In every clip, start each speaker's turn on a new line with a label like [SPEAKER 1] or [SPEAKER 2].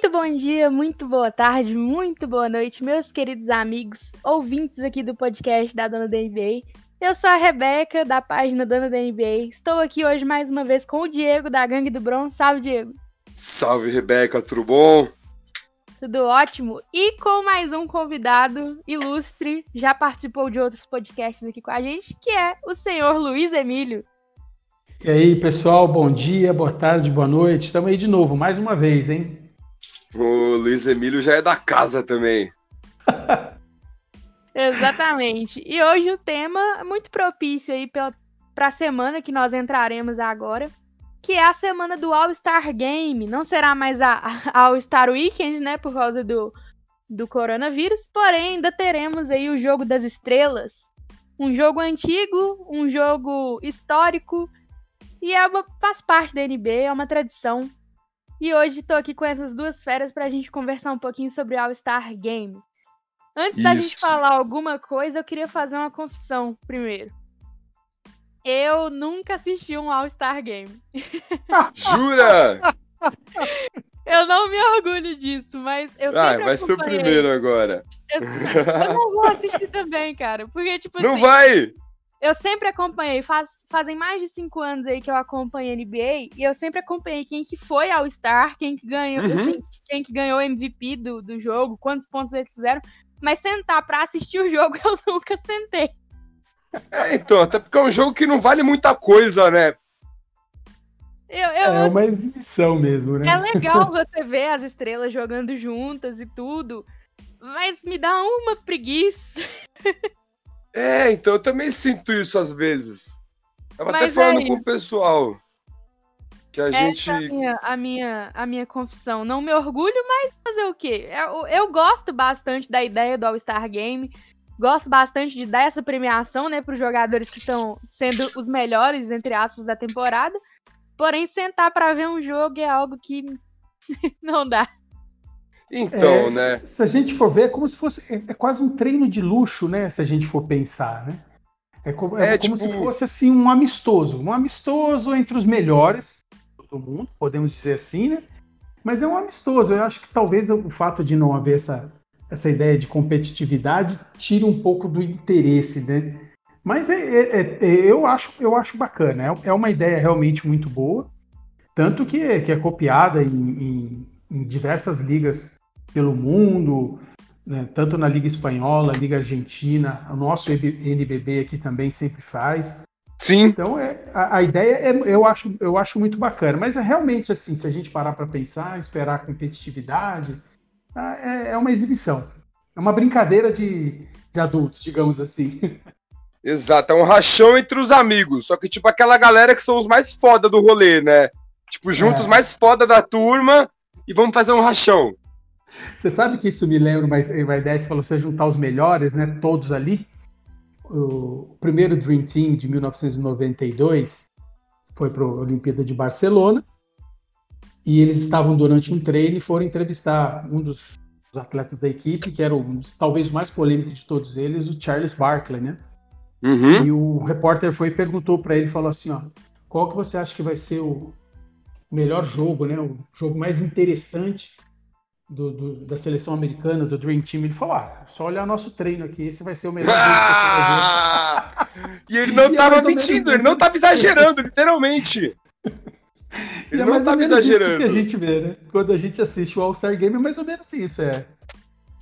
[SPEAKER 1] Muito bom dia, muito boa tarde, muito boa noite, meus queridos amigos, ouvintes aqui do podcast da Dona da NBA. Eu sou a Rebeca, da página Dona da NBA. Estou aqui hoje mais uma vez com o Diego, da Gangue do Bron. Salve, Diego.
[SPEAKER 2] Salve, Rebeca, tudo bom?
[SPEAKER 1] Tudo ótimo. E com mais um convidado ilustre, já participou de outros podcasts aqui com a gente, que é o senhor Luiz Emílio.
[SPEAKER 3] E aí, pessoal, bom dia, boa tarde, boa noite. Estamos aí de novo, mais uma vez, hein?
[SPEAKER 2] O Luiz Emílio já é da casa também.
[SPEAKER 1] Exatamente. E hoje o tema é muito propício aí para a semana que nós entraremos agora, que é a semana do All-Star Game. Não será mais a, a All-Star Weekend, né, por causa do, do coronavírus, porém ainda teremos aí o Jogo das Estrelas. Um jogo antigo, um jogo histórico, e é uma, faz parte da NBA, é uma tradição. E hoje estou aqui com essas duas feras para a gente conversar um pouquinho sobre o All-Star Game. Antes Isso. da gente falar alguma coisa, eu queria fazer uma confissão primeiro. Eu nunca assisti um All-Star Game.
[SPEAKER 2] Jura?
[SPEAKER 1] eu não me orgulho disso, mas eu ah, sempre
[SPEAKER 2] vai ser o primeiro agora.
[SPEAKER 1] Eu, eu, não vou assistir também, cara. Porque, tipo
[SPEAKER 2] Não
[SPEAKER 1] assim,
[SPEAKER 2] vai!
[SPEAKER 1] Eu sempre acompanhei, faz, fazem mais de cinco anos aí que eu acompanho NBA, e eu sempre acompanhei quem que foi ao Star, quem que ganhou, uhum. assim, quem que ganhou MVP do, do jogo, quantos pontos eles fizeram. Mas sentar pra assistir o jogo eu nunca sentei.
[SPEAKER 2] É, então, até porque é um jogo que não vale muita coisa, né?
[SPEAKER 3] Eu, eu, é uma exibição mesmo, né?
[SPEAKER 1] É legal você ver as estrelas jogando juntas e tudo, mas me dá uma preguiça.
[SPEAKER 2] É, então eu também sinto isso às vezes. Tava Mas até falando é com o pessoal. Que a
[SPEAKER 1] Essa
[SPEAKER 2] gente.
[SPEAKER 1] É a minha, a, minha, a minha confissão. Não me orgulho, mas fazer o quê? Eu, eu gosto bastante da ideia do All-Star Game. Gosto bastante de dar essa premiação, né, para os jogadores que estão sendo os melhores, entre aspas, da temporada. Porém, sentar para ver um jogo é algo que não dá.
[SPEAKER 2] Então, é, né?
[SPEAKER 3] Se a gente for ver, é como se fosse. É, é, quase um treino de luxo, né? Se a gente for pensar, né? É, como, é, é como tipo... se fosse assim um amistoso. Um amistoso entre os melhores do mundo, podemos dizer assim, né? Mas é um amistoso. Eu acho que talvez o fato de não haver essa, essa ideia de competitividade tire um pouco do interesse, né? Mas é, é, é, eu, acho, eu acho bacana. É, uma ideia realmente muito boa. Tanto que, que é copiada em, em, em diversas ligas pelo mundo, né, tanto na Liga Espanhola, Liga Argentina, o nosso NBB aqui também sempre faz.
[SPEAKER 2] Sim.
[SPEAKER 3] Então é, a, a ideia é, eu, acho, eu acho muito bacana, mas é realmente assim, se a gente parar para pensar, esperar a competitividade, tá, é, é, uma exibição. É uma brincadeira de, de adultos, digamos assim.
[SPEAKER 2] Exato, é um rachão entre os amigos. Só que, tipo, aquela galera que são os mais foda do rolê, né? Tipo, juntos é. mais foda da turma e vamos fazer um rachão.
[SPEAKER 3] Você sabe que isso me lembra uma, uma ideia, falou, você juntar os melhores, né, todos ali. O primeiro Dream Team de 1992 foi para a Olimpíada de Barcelona e eles estavam durante um treino e foram entrevistar um dos, dos atletas da equipe, que era o, talvez o mais polêmico de todos eles, o Charles Barkley, né? Uhum. E o repórter foi e perguntou para ele, falou assim, ó, qual que você acha que vai ser o melhor jogo, né? O jogo mais interessante do, do, da seleção americana, do Dream Team, ele falou: ah, só olhar nosso treino aqui, esse vai ser o melhor.
[SPEAKER 2] Ah! e ele não estava mentindo, ele não estava exagerando, literalmente.
[SPEAKER 3] Ele é não estava exagerando. que a gente vê, né? Quando a gente assiste o All-Star Game, é mais ou menos isso, é.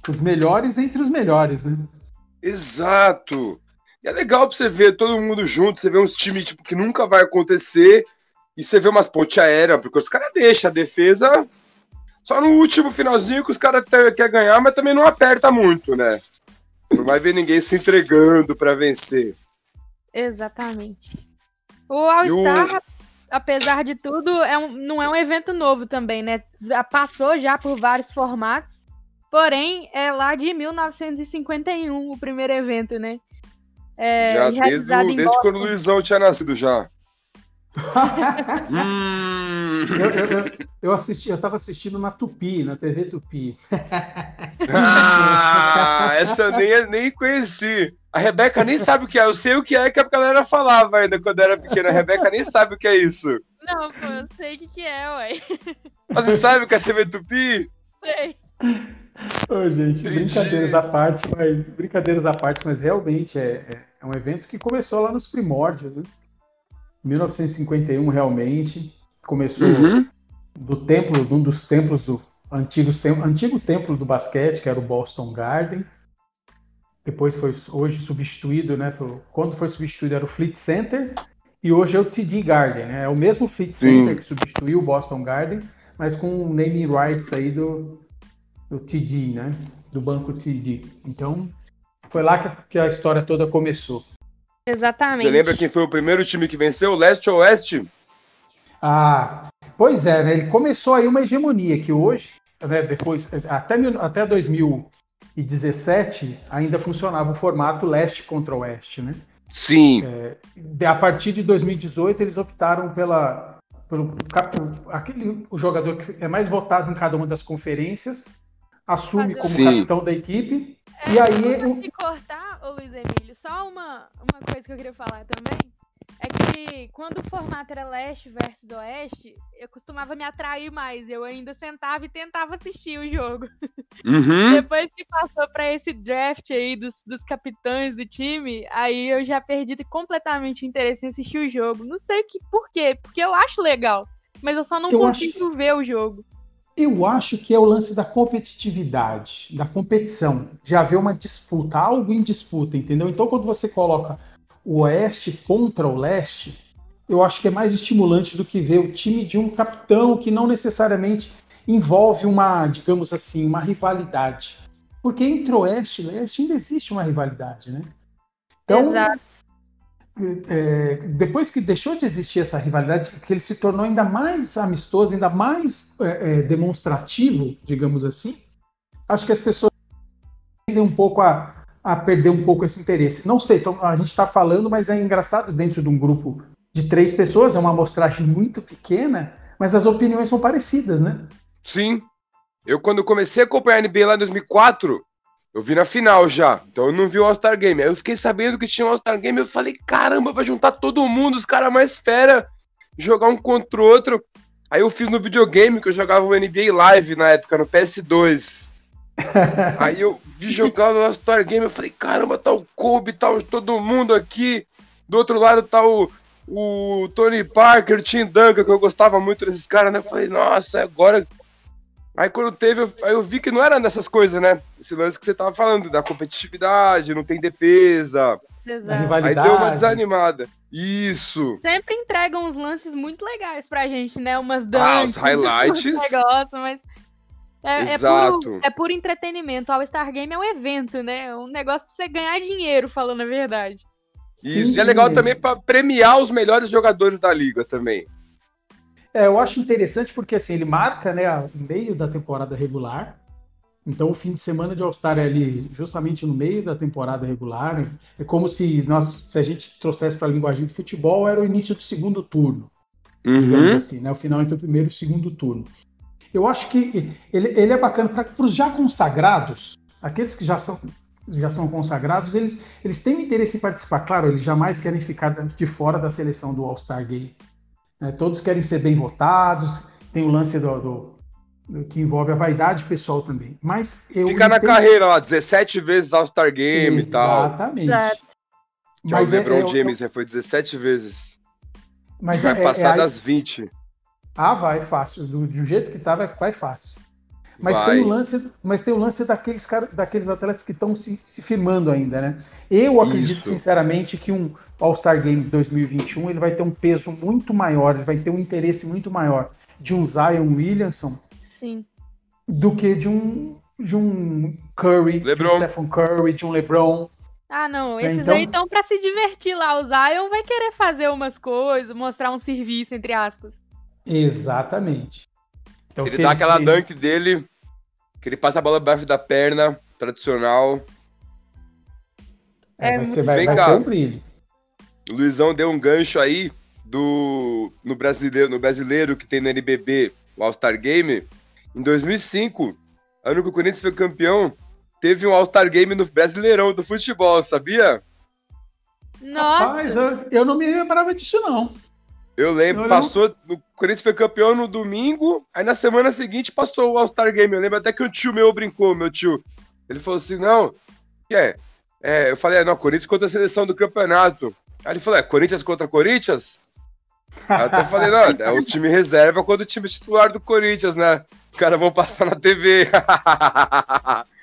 [SPEAKER 3] Os melhores entre os melhores, né?
[SPEAKER 2] Exato. E é legal pra você ver todo mundo junto, você vê uns times tipo, que nunca vai acontecer, e você vê umas pontes aéreas, porque os caras deixam a defesa só no último finalzinho que os caras querem ganhar, mas também não aperta muito, né? Não vai ver ninguém se entregando para vencer.
[SPEAKER 1] Exatamente. O All-Star, o... apesar de tudo, é um, não é um evento novo também, né? Passou já por vários formatos. Porém, é lá de 1951 o primeiro evento, né?
[SPEAKER 2] É, já desde, desde quando o Luizão tinha nascido já.
[SPEAKER 3] eu, eu, eu, assisti, eu tava assistindo na Tupi, na TV Tupi.
[SPEAKER 2] ah, essa eu nem, nem conheci. A Rebeca nem sabe o que é. Eu sei o que é que a galera falava ainda quando era pequena. A Rebeca nem sabe o que é isso.
[SPEAKER 1] Não, pô, eu sei o que, que é, ué.
[SPEAKER 2] Você sabe o que é a TV Tupi?
[SPEAKER 1] sei.
[SPEAKER 3] Ô, gente, brincadeiras à parte, mas brincadeiras à parte, mas realmente é, é, é um evento que começou lá nos primórdios, né? 1951 realmente começou uhum. do templo, de um dos templos do antigos antigo templo do basquete, que era o Boston Garden. Depois foi hoje substituído, né? Pelo, quando foi substituído era o Fleet Center e hoje é o TD Garden, né? É o mesmo Fleet Center Sim. que substituiu o Boston Garden, mas com o naming rights aí do, do TD, né? Do banco TD. Então foi lá que, que a história toda começou.
[SPEAKER 1] Exatamente.
[SPEAKER 2] Você lembra quem foi o primeiro time que venceu? Leste ou Oeste?
[SPEAKER 3] Ah, pois é, né? Ele começou aí uma hegemonia que hoje, né, depois, até, até 2017, ainda funcionava o formato leste contra oeste, né?
[SPEAKER 2] Sim.
[SPEAKER 3] É, a partir de 2018, eles optaram pela, pelo aquele, o jogador que é mais votado em cada uma das conferências, assume como Sim. capitão da equipe
[SPEAKER 1] é, e aí. Eu... te cortar, ô Luiz Emílio, só uma, uma coisa que eu queria falar também. É que quando o formato era leste versus oeste, eu costumava me atrair mais. Eu ainda sentava e tentava assistir o jogo.
[SPEAKER 2] Uhum.
[SPEAKER 1] Depois que passou para esse draft aí dos, dos capitães do time, aí eu já perdi completamente o interesse em assistir o jogo. Não sei que, por quê, porque eu acho legal, mas eu só não eu consigo acho... ver o jogo.
[SPEAKER 3] Eu acho que é o lance da competitividade, da competição, de haver uma disputa, algo em disputa, entendeu? Então, quando você coloca o Oeste contra o Leste, eu acho que é mais estimulante do que ver o time de um capitão que não necessariamente envolve uma, digamos assim, uma rivalidade. Porque entre Oeste e Leste ainda existe uma rivalidade, né?
[SPEAKER 1] Então, Exato
[SPEAKER 3] é, depois que deixou de existir essa rivalidade, que ele se tornou ainda mais amistoso, ainda mais é, é, demonstrativo, digamos assim, acho que as pessoas tendem um pouco a, a perder um pouco esse interesse. Não sei, então, a gente está falando, mas é engraçado dentro de um grupo de três pessoas, é uma amostragem muito pequena, mas as opiniões são parecidas, né?
[SPEAKER 2] Sim. Eu, quando comecei a acompanhar a NBA lá em 2004, eu vi na final já, então eu não vi o All-Star Game. Aí eu fiquei sabendo que tinha um All-Star Game, eu falei, caramba, vai juntar todo mundo, os caras mais fera, jogar um contra o outro. Aí eu fiz no videogame, que eu jogava o NBA Live na época, no PS2. Aí eu vi jogar o All-Star Game, eu falei, caramba, tá o Kobe, tá todo mundo aqui. Do outro lado tá o, o Tony Parker, o Tim Duncan, que eu gostava muito desses caras, né? Eu falei, nossa, agora Aí quando teve, eu, aí eu vi que não era nessas coisas, né? Esse lance que você tava falando, da competitividade, não tem defesa.
[SPEAKER 1] Exato.
[SPEAKER 2] Aí deu uma desanimada. Isso.
[SPEAKER 1] Sempre entregam uns lances muito legais pra gente, né? Umas danças. Ah,
[SPEAKER 2] os highlights.
[SPEAKER 1] Negócio, mas é,
[SPEAKER 2] Exato.
[SPEAKER 1] É puro, é puro entretenimento. All Star Game é um evento, né? É um negócio pra você ganhar dinheiro, falando a verdade.
[SPEAKER 2] Isso. Sim. E é legal também para premiar os melhores jogadores da liga também.
[SPEAKER 3] É, eu acho interessante porque assim, ele marca né, o meio da temporada regular. Então o fim de semana de All-Star é ali justamente no meio da temporada regular. Né? É como se nós, se a gente trouxesse para a linguagem de futebol, era o início do segundo turno.
[SPEAKER 2] Uhum.
[SPEAKER 3] Assim, né? O final entre o primeiro e o segundo turno. Eu acho que ele, ele é bacana para os já consagrados, aqueles que já são já são consagrados, eles, eles têm interesse em participar. Claro, eles jamais querem ficar de fora da seleção do All-Star Game. Né? Todos querem ser bem votados, tem o lance do, do, do, que envolve a vaidade pessoal também. Mas eu
[SPEAKER 2] Fica na carreira lá, 17 vezes All-Star Game e tal.
[SPEAKER 3] Exatamente.
[SPEAKER 2] Já o LeBron é, James eu... foi 17 vezes. Mas vai é, passar é, das 20.
[SPEAKER 3] Ah, vai fácil. Do, do jeito que tá, vai, vai fácil. Mas tem, o lance, mas tem o lance daqueles, cara, daqueles atletas que estão se, se firmando ainda, né? Eu acredito Isso. sinceramente que um All-Star Game 2021 ele vai ter um peso muito maior, ele vai ter um interesse muito maior de um Zion Williamson
[SPEAKER 1] Sim.
[SPEAKER 3] do que de um de um Curry,
[SPEAKER 2] LeBron.
[SPEAKER 3] de um Stephen Curry, de um LeBron.
[SPEAKER 1] Ah, não, esses então... aí estão para se divertir lá. O Zion vai querer fazer umas coisas, mostrar um serviço, entre aspas.
[SPEAKER 3] Exatamente.
[SPEAKER 2] Então, se ele dá aquela dunk dele, que ele passa a bola abaixo da perna, tradicional.
[SPEAKER 3] É, você vai, Vem vai cá. Um
[SPEAKER 2] o Luizão deu um gancho aí do no brasileiro, no brasileiro que tem no NBB, o All-Star Game. Em 2005, ano que o Corinthians foi campeão, teve um All-Star Game no Brasileirão do futebol, sabia?
[SPEAKER 1] Nossa!
[SPEAKER 3] Rapaz, eu, eu não me lembrava disso, não.
[SPEAKER 2] Eu lembro, eu passou. O Corinthians foi campeão no domingo, aí na semana seguinte passou o All-Star Game. Eu lembro até que um tio meu brincou, meu tio. Ele falou assim: não, que é? é eu falei, não, Corinthians contra a seleção do campeonato. Aí ele falou: é, Corinthians contra Corinthians? Aí eu até falei, não, é o time reserva quando o time titular do Corinthians, né? Os caras vão passar na TV.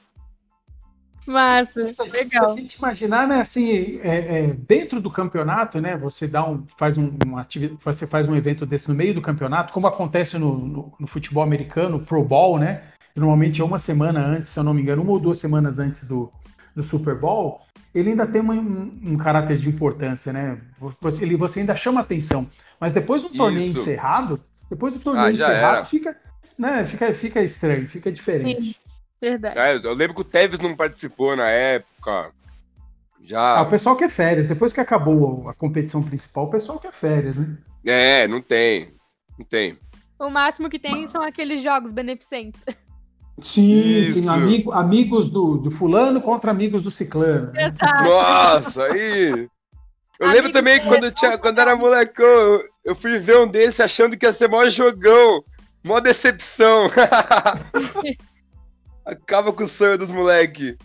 [SPEAKER 1] Massa, legal.
[SPEAKER 3] Se a gente imaginar, né, assim, é, é, dentro do campeonato, né, você dá um, faz um, um você faz um evento desse no meio do campeonato, como acontece no, no, no, futebol americano, Pro Bowl, né, normalmente é uma semana antes, se eu não me engano, uma ou duas semanas antes do, do Super Bowl, ele ainda tem uma, um, um, caráter de importância, né, você, ele, você ainda chama atenção, mas depois do torneio Isso. encerrado, depois do torneio ah, encerrado, era. fica, né, fica, fica estranho, fica diferente. Sim.
[SPEAKER 1] Verdade. É,
[SPEAKER 2] eu lembro que o Tevez não participou na época. Já.
[SPEAKER 3] Ah, o pessoal quer férias. Depois que acabou a competição principal, o pessoal quer férias, né?
[SPEAKER 2] É, não tem. Não tem.
[SPEAKER 1] O máximo que tem são aqueles jogos beneficentes.
[SPEAKER 3] Sim, sim amigo, amigos do, do fulano contra amigos do ciclano.
[SPEAKER 1] Exato.
[SPEAKER 2] Nossa, aí. Eu lembro também que quando, eu tinha, quando era molecão, eu fui ver um desse achando que ia ser maior jogão. Mó decepção. Acaba com o sonho dos moleque.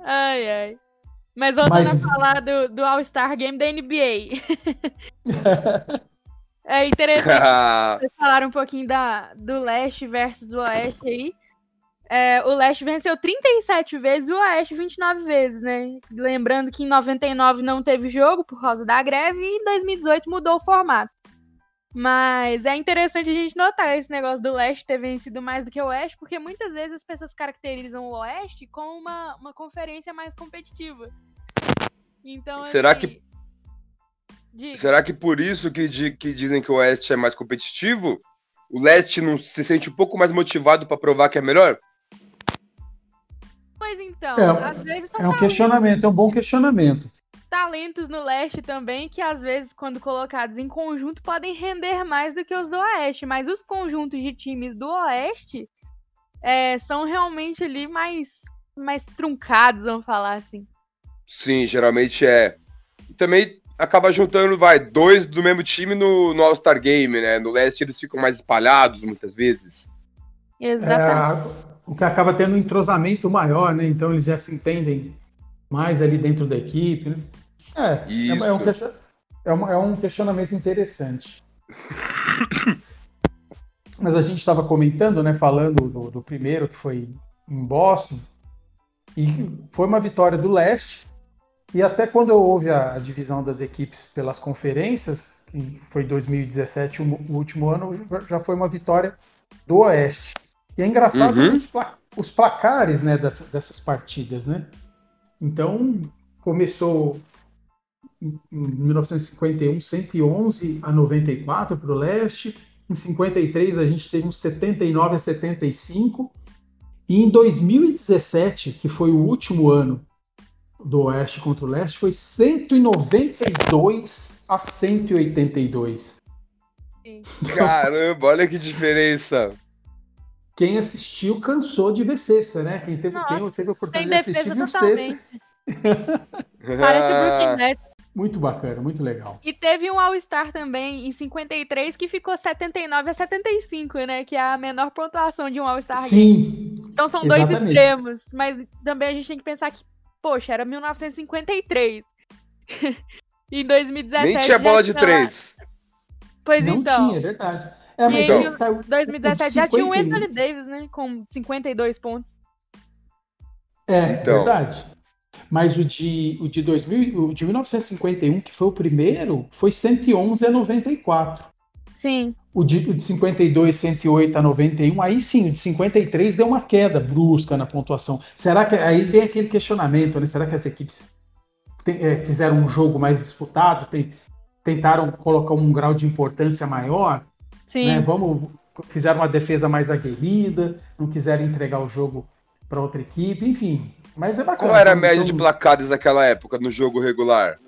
[SPEAKER 1] Ai, ai. Mas voltando Mas... a falar do, do All-Star Game da NBA. é interessante vocês falaram um pouquinho da, do leste versus o oeste aí. É, o leste venceu 37 vezes e o oeste 29 vezes, né? Lembrando que em 99 não teve jogo por causa da greve e em 2018 mudou o formato. Mas é interessante a gente notar esse negócio do leste ter vencido mais do que o oeste, porque muitas vezes as pessoas caracterizam o oeste como uma, uma conferência mais competitiva. Então,
[SPEAKER 2] Será assim, que. Diga. Será que por isso que, que dizem que o oeste é mais competitivo? O leste não se sente um pouco mais motivado para provar que é melhor?
[SPEAKER 1] Pois então, é, às vezes
[SPEAKER 3] É um questionamento, é um bom questionamento
[SPEAKER 1] talentos no leste também que às vezes quando colocados em conjunto podem render mais do que os do oeste, mas os conjuntos de times do oeste é, são realmente ali mais mais truncados, vamos falar assim.
[SPEAKER 2] Sim, geralmente é. também acaba juntando, vai, dois do mesmo time no, no All-Star Game, né? No leste eles ficam mais espalhados muitas vezes.
[SPEAKER 1] Exatamente.
[SPEAKER 3] É, o que acaba tendo um entrosamento maior, né? Então eles já se entendem mais ali dentro da equipe, né? É, Isso. é, um, é, um, é um questionamento interessante. Mas a gente estava comentando, né, falando do, do, primeiro que foi em Boston, e foi uma vitória do leste. E até quando houve a, a divisão das equipes pelas conferências, que foi 2017, o, o, último ano, já foi uma vitória do oeste. E é engraçado uhum. os, os, placares né, dessas, dessas partidas, né? Então, começou em 1951, 111 a 94 para o leste. Em 53 a gente teve uns 79 a 75. E em 2017, que foi o último ano do oeste contra o leste, foi 192 a 182.
[SPEAKER 2] Caramba, olha que diferença!
[SPEAKER 3] Quem assistiu cansou de ver sexta, né? Quem teve, Nossa, quem teve a oportunidade de assistir viu sexta.
[SPEAKER 1] Parece Brooklyn Nets.
[SPEAKER 3] Muito bacana, muito legal.
[SPEAKER 1] E teve um All-Star também em 53 que ficou 79 a 75, né? Que é a menor pontuação de um All-Star
[SPEAKER 3] Sim.
[SPEAKER 1] Então são exatamente. dois extremos. Mas também a gente tem que pensar que, poxa, era 1953. em 2017. Nem
[SPEAKER 2] tinha bola de três.
[SPEAKER 1] Pois
[SPEAKER 3] Não
[SPEAKER 1] então.
[SPEAKER 3] tinha, é verdade.
[SPEAKER 1] É, mas e então, em 2017 já tinha o Anthony Davis, né? Com 52 pontos.
[SPEAKER 3] É, então. verdade. Mas o de, o de 2000, o de 1951, que foi o primeiro, foi 111 a 94.
[SPEAKER 1] Sim.
[SPEAKER 3] O de, o de 52, 108 a 91, aí sim, o de 53 deu uma queda brusca na pontuação. Será que aí vem aquele questionamento, né? Será que as equipes tem, é, fizeram um jogo mais disputado, tem, tentaram colocar um grau de importância maior?
[SPEAKER 1] Sim. Né?
[SPEAKER 3] Vamos, fizeram uma defesa mais aguerrida, não quiseram entregar o jogo para outra equipe, enfim. Mas é bacana.
[SPEAKER 2] Qual era a média de placares naquela época no jogo regular?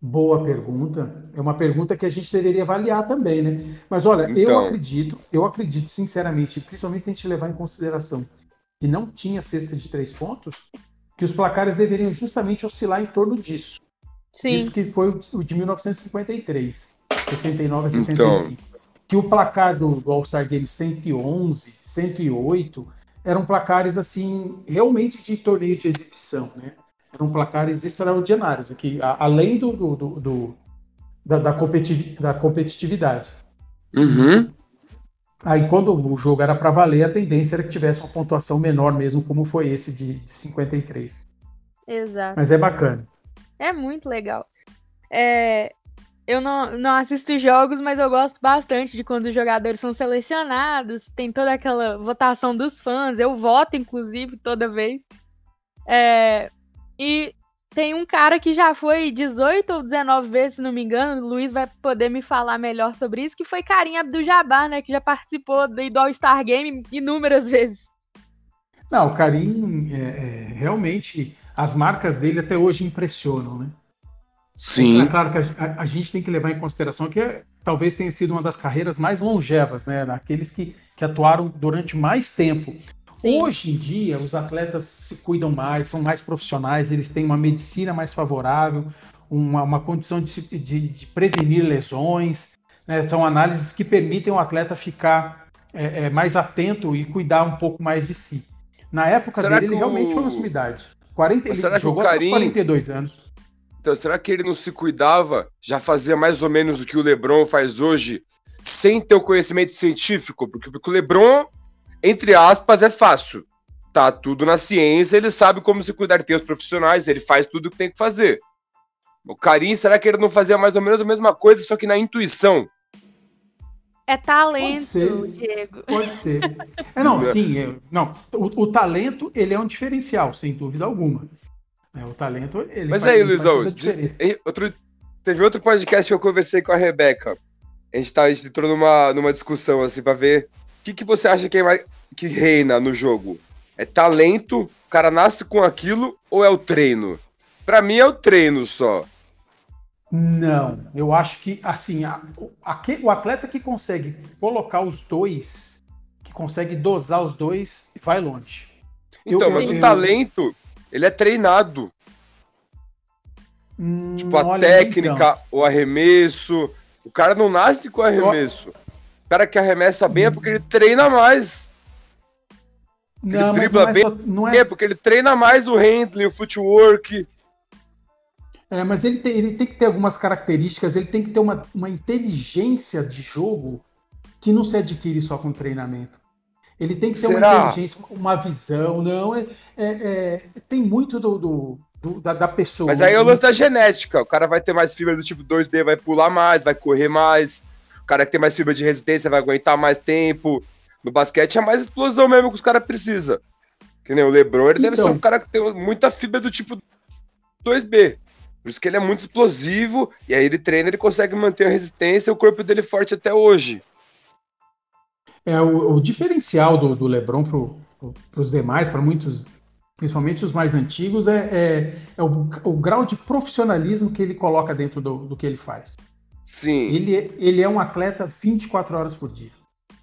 [SPEAKER 3] Boa pergunta. É uma pergunta que a gente deveria avaliar também, né? Mas olha, então... eu acredito, eu acredito sinceramente, principalmente se a gente levar em consideração que não tinha cesta de três pontos, que os placares deveriam justamente oscilar em torno disso.
[SPEAKER 1] Sim.
[SPEAKER 3] Isso que foi o de 1953. 69 a 75. Então... Que o placar do, do All-Star Game 111, 108 eram placares assim realmente de torneio de exibição, né? Eram placares extraordinários, aqui, além do, do, do, do da, da, da, competitividade.
[SPEAKER 2] Uhum.
[SPEAKER 3] Aí quando o jogo era para valer, a tendência era que tivesse uma pontuação menor mesmo, como foi esse de, de 53.
[SPEAKER 1] Exato.
[SPEAKER 3] Mas é bacana.
[SPEAKER 1] É muito legal. É, eu não, não assisto jogos, mas eu gosto bastante de quando os jogadores são selecionados, tem toda aquela votação dos fãs, eu voto, inclusive, toda vez. É, e tem um cara que já foi 18 ou 19 vezes, se não me engano, o Luiz vai poder me falar melhor sobre isso, que foi Karim Abdul-Jabbar, né, que já participou do All-Star Game inúmeras vezes.
[SPEAKER 3] Não, o Karim, é, é, realmente, as marcas dele até hoje impressionam, né?
[SPEAKER 2] Sim.
[SPEAKER 3] É claro que a, a, gente tem que levar em consideração que é, talvez tenha sido uma das carreiras mais longevas, né? Daqueles que, que atuaram durante mais tempo. Sim. Hoje em dia, os atletas se cuidam mais, são mais profissionais, eles têm uma medicina mais favorável, uma, uma condição de, de, de prevenir lesões. Né? São análises que permitem o atleta ficar é, é, mais atento e cuidar um pouco mais de si. Na época será dele, ele o... realmente foi uma sumidade. 40, ele
[SPEAKER 2] jogou o Karim...
[SPEAKER 3] 42 anos.
[SPEAKER 2] Então, será que ele não se cuidava, já fazia mais ou menos o que o LeBron faz hoje, sem ter o conhecimento científico? Porque, porque o LeBron entre aspas, é fácil. Tá tudo na ciência, ele sabe como se cuidar, tem os profissionais, ele faz tudo o que tem que fazer. O Karim, será que ele não fazia mais ou menos a mesma coisa, só que na intuição?
[SPEAKER 1] É talento, Diego.
[SPEAKER 3] Pode ser. É, não, sim. É, não, o, o, talento, ele é um diferencial, sem dúvida alguma. É, o talento, ele
[SPEAKER 2] Mas faz, aí, Luizão, diz, outro, teve outro podcast que eu conversei com a Rebeca. A gente, tá, a gente entrou numa, numa discussão, assim, pra ver que, que você acha que, é mais, que reina no jogo? É talento, o cara nasce com aquilo ou é o treino? Para mim é o treino só.
[SPEAKER 3] Não, eu acho que assim, a, a, o atleta que consegue colocar os dois, que consegue dosar os dois, vai longe.
[SPEAKER 2] Então, eu, mas eu, o talento, ele é treinado. Hum, tipo, a técnica, então. o arremesso. O cara não nasce com arremesso. O cara que arremessa bem é porque ele treina mais. Não, ele dribla não é bem só, não é... é... porque ele treina mais o handling, o footwork.
[SPEAKER 3] É, mas ele tem, ele tem que ter algumas características, ele tem que ter uma, uma inteligência de jogo que não se adquire só com treinamento. Ele tem que ter Será? uma inteligência, uma visão, não, é, é, é tem muito do, do, do da, da, pessoa.
[SPEAKER 2] Mas aí é o lance da genética, o cara vai ter mais fibra do tipo 2D, vai pular mais, vai correr mais, o cara que tem mais fibra de resistência vai aguentar mais tempo. No basquete é mais explosão mesmo que os caras precisam. Que nem o LeBron, ele então, deve ser um cara que tem muita fibra do tipo 2B. Por isso que ele é muito explosivo, e aí ele treina, ele consegue manter a resistência e o corpo dele forte até hoje.
[SPEAKER 3] É, o, o diferencial do, do LeBron para os demais, para muitos, principalmente os mais antigos, é, é, é o, o, grau de profissionalismo que ele coloca dentro do, do que ele faz.
[SPEAKER 2] Sim.
[SPEAKER 3] Ele, ele é um atleta 24 horas por dia.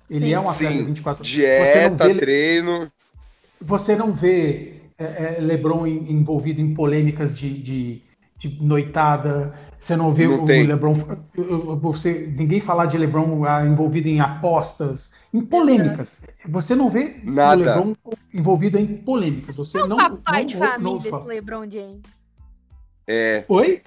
[SPEAKER 3] Ele
[SPEAKER 2] Sim.
[SPEAKER 3] é um
[SPEAKER 2] atleta Sim. 24 horas. Dieta, vê, treino.
[SPEAKER 3] Você não vê é, é, LeBron envolvido em polêmicas de, de, de noitada. Você não vê não o tem. LeBron. Você, ninguém falar de LeBron ah, envolvido em apostas, em polêmicas. Você não vê
[SPEAKER 2] Nada. o
[SPEAKER 3] LeBron envolvido em polêmicas. Você
[SPEAKER 1] é
[SPEAKER 3] não.
[SPEAKER 1] papai
[SPEAKER 3] não,
[SPEAKER 1] de família, esse LeBron James.
[SPEAKER 2] É.
[SPEAKER 3] Oi?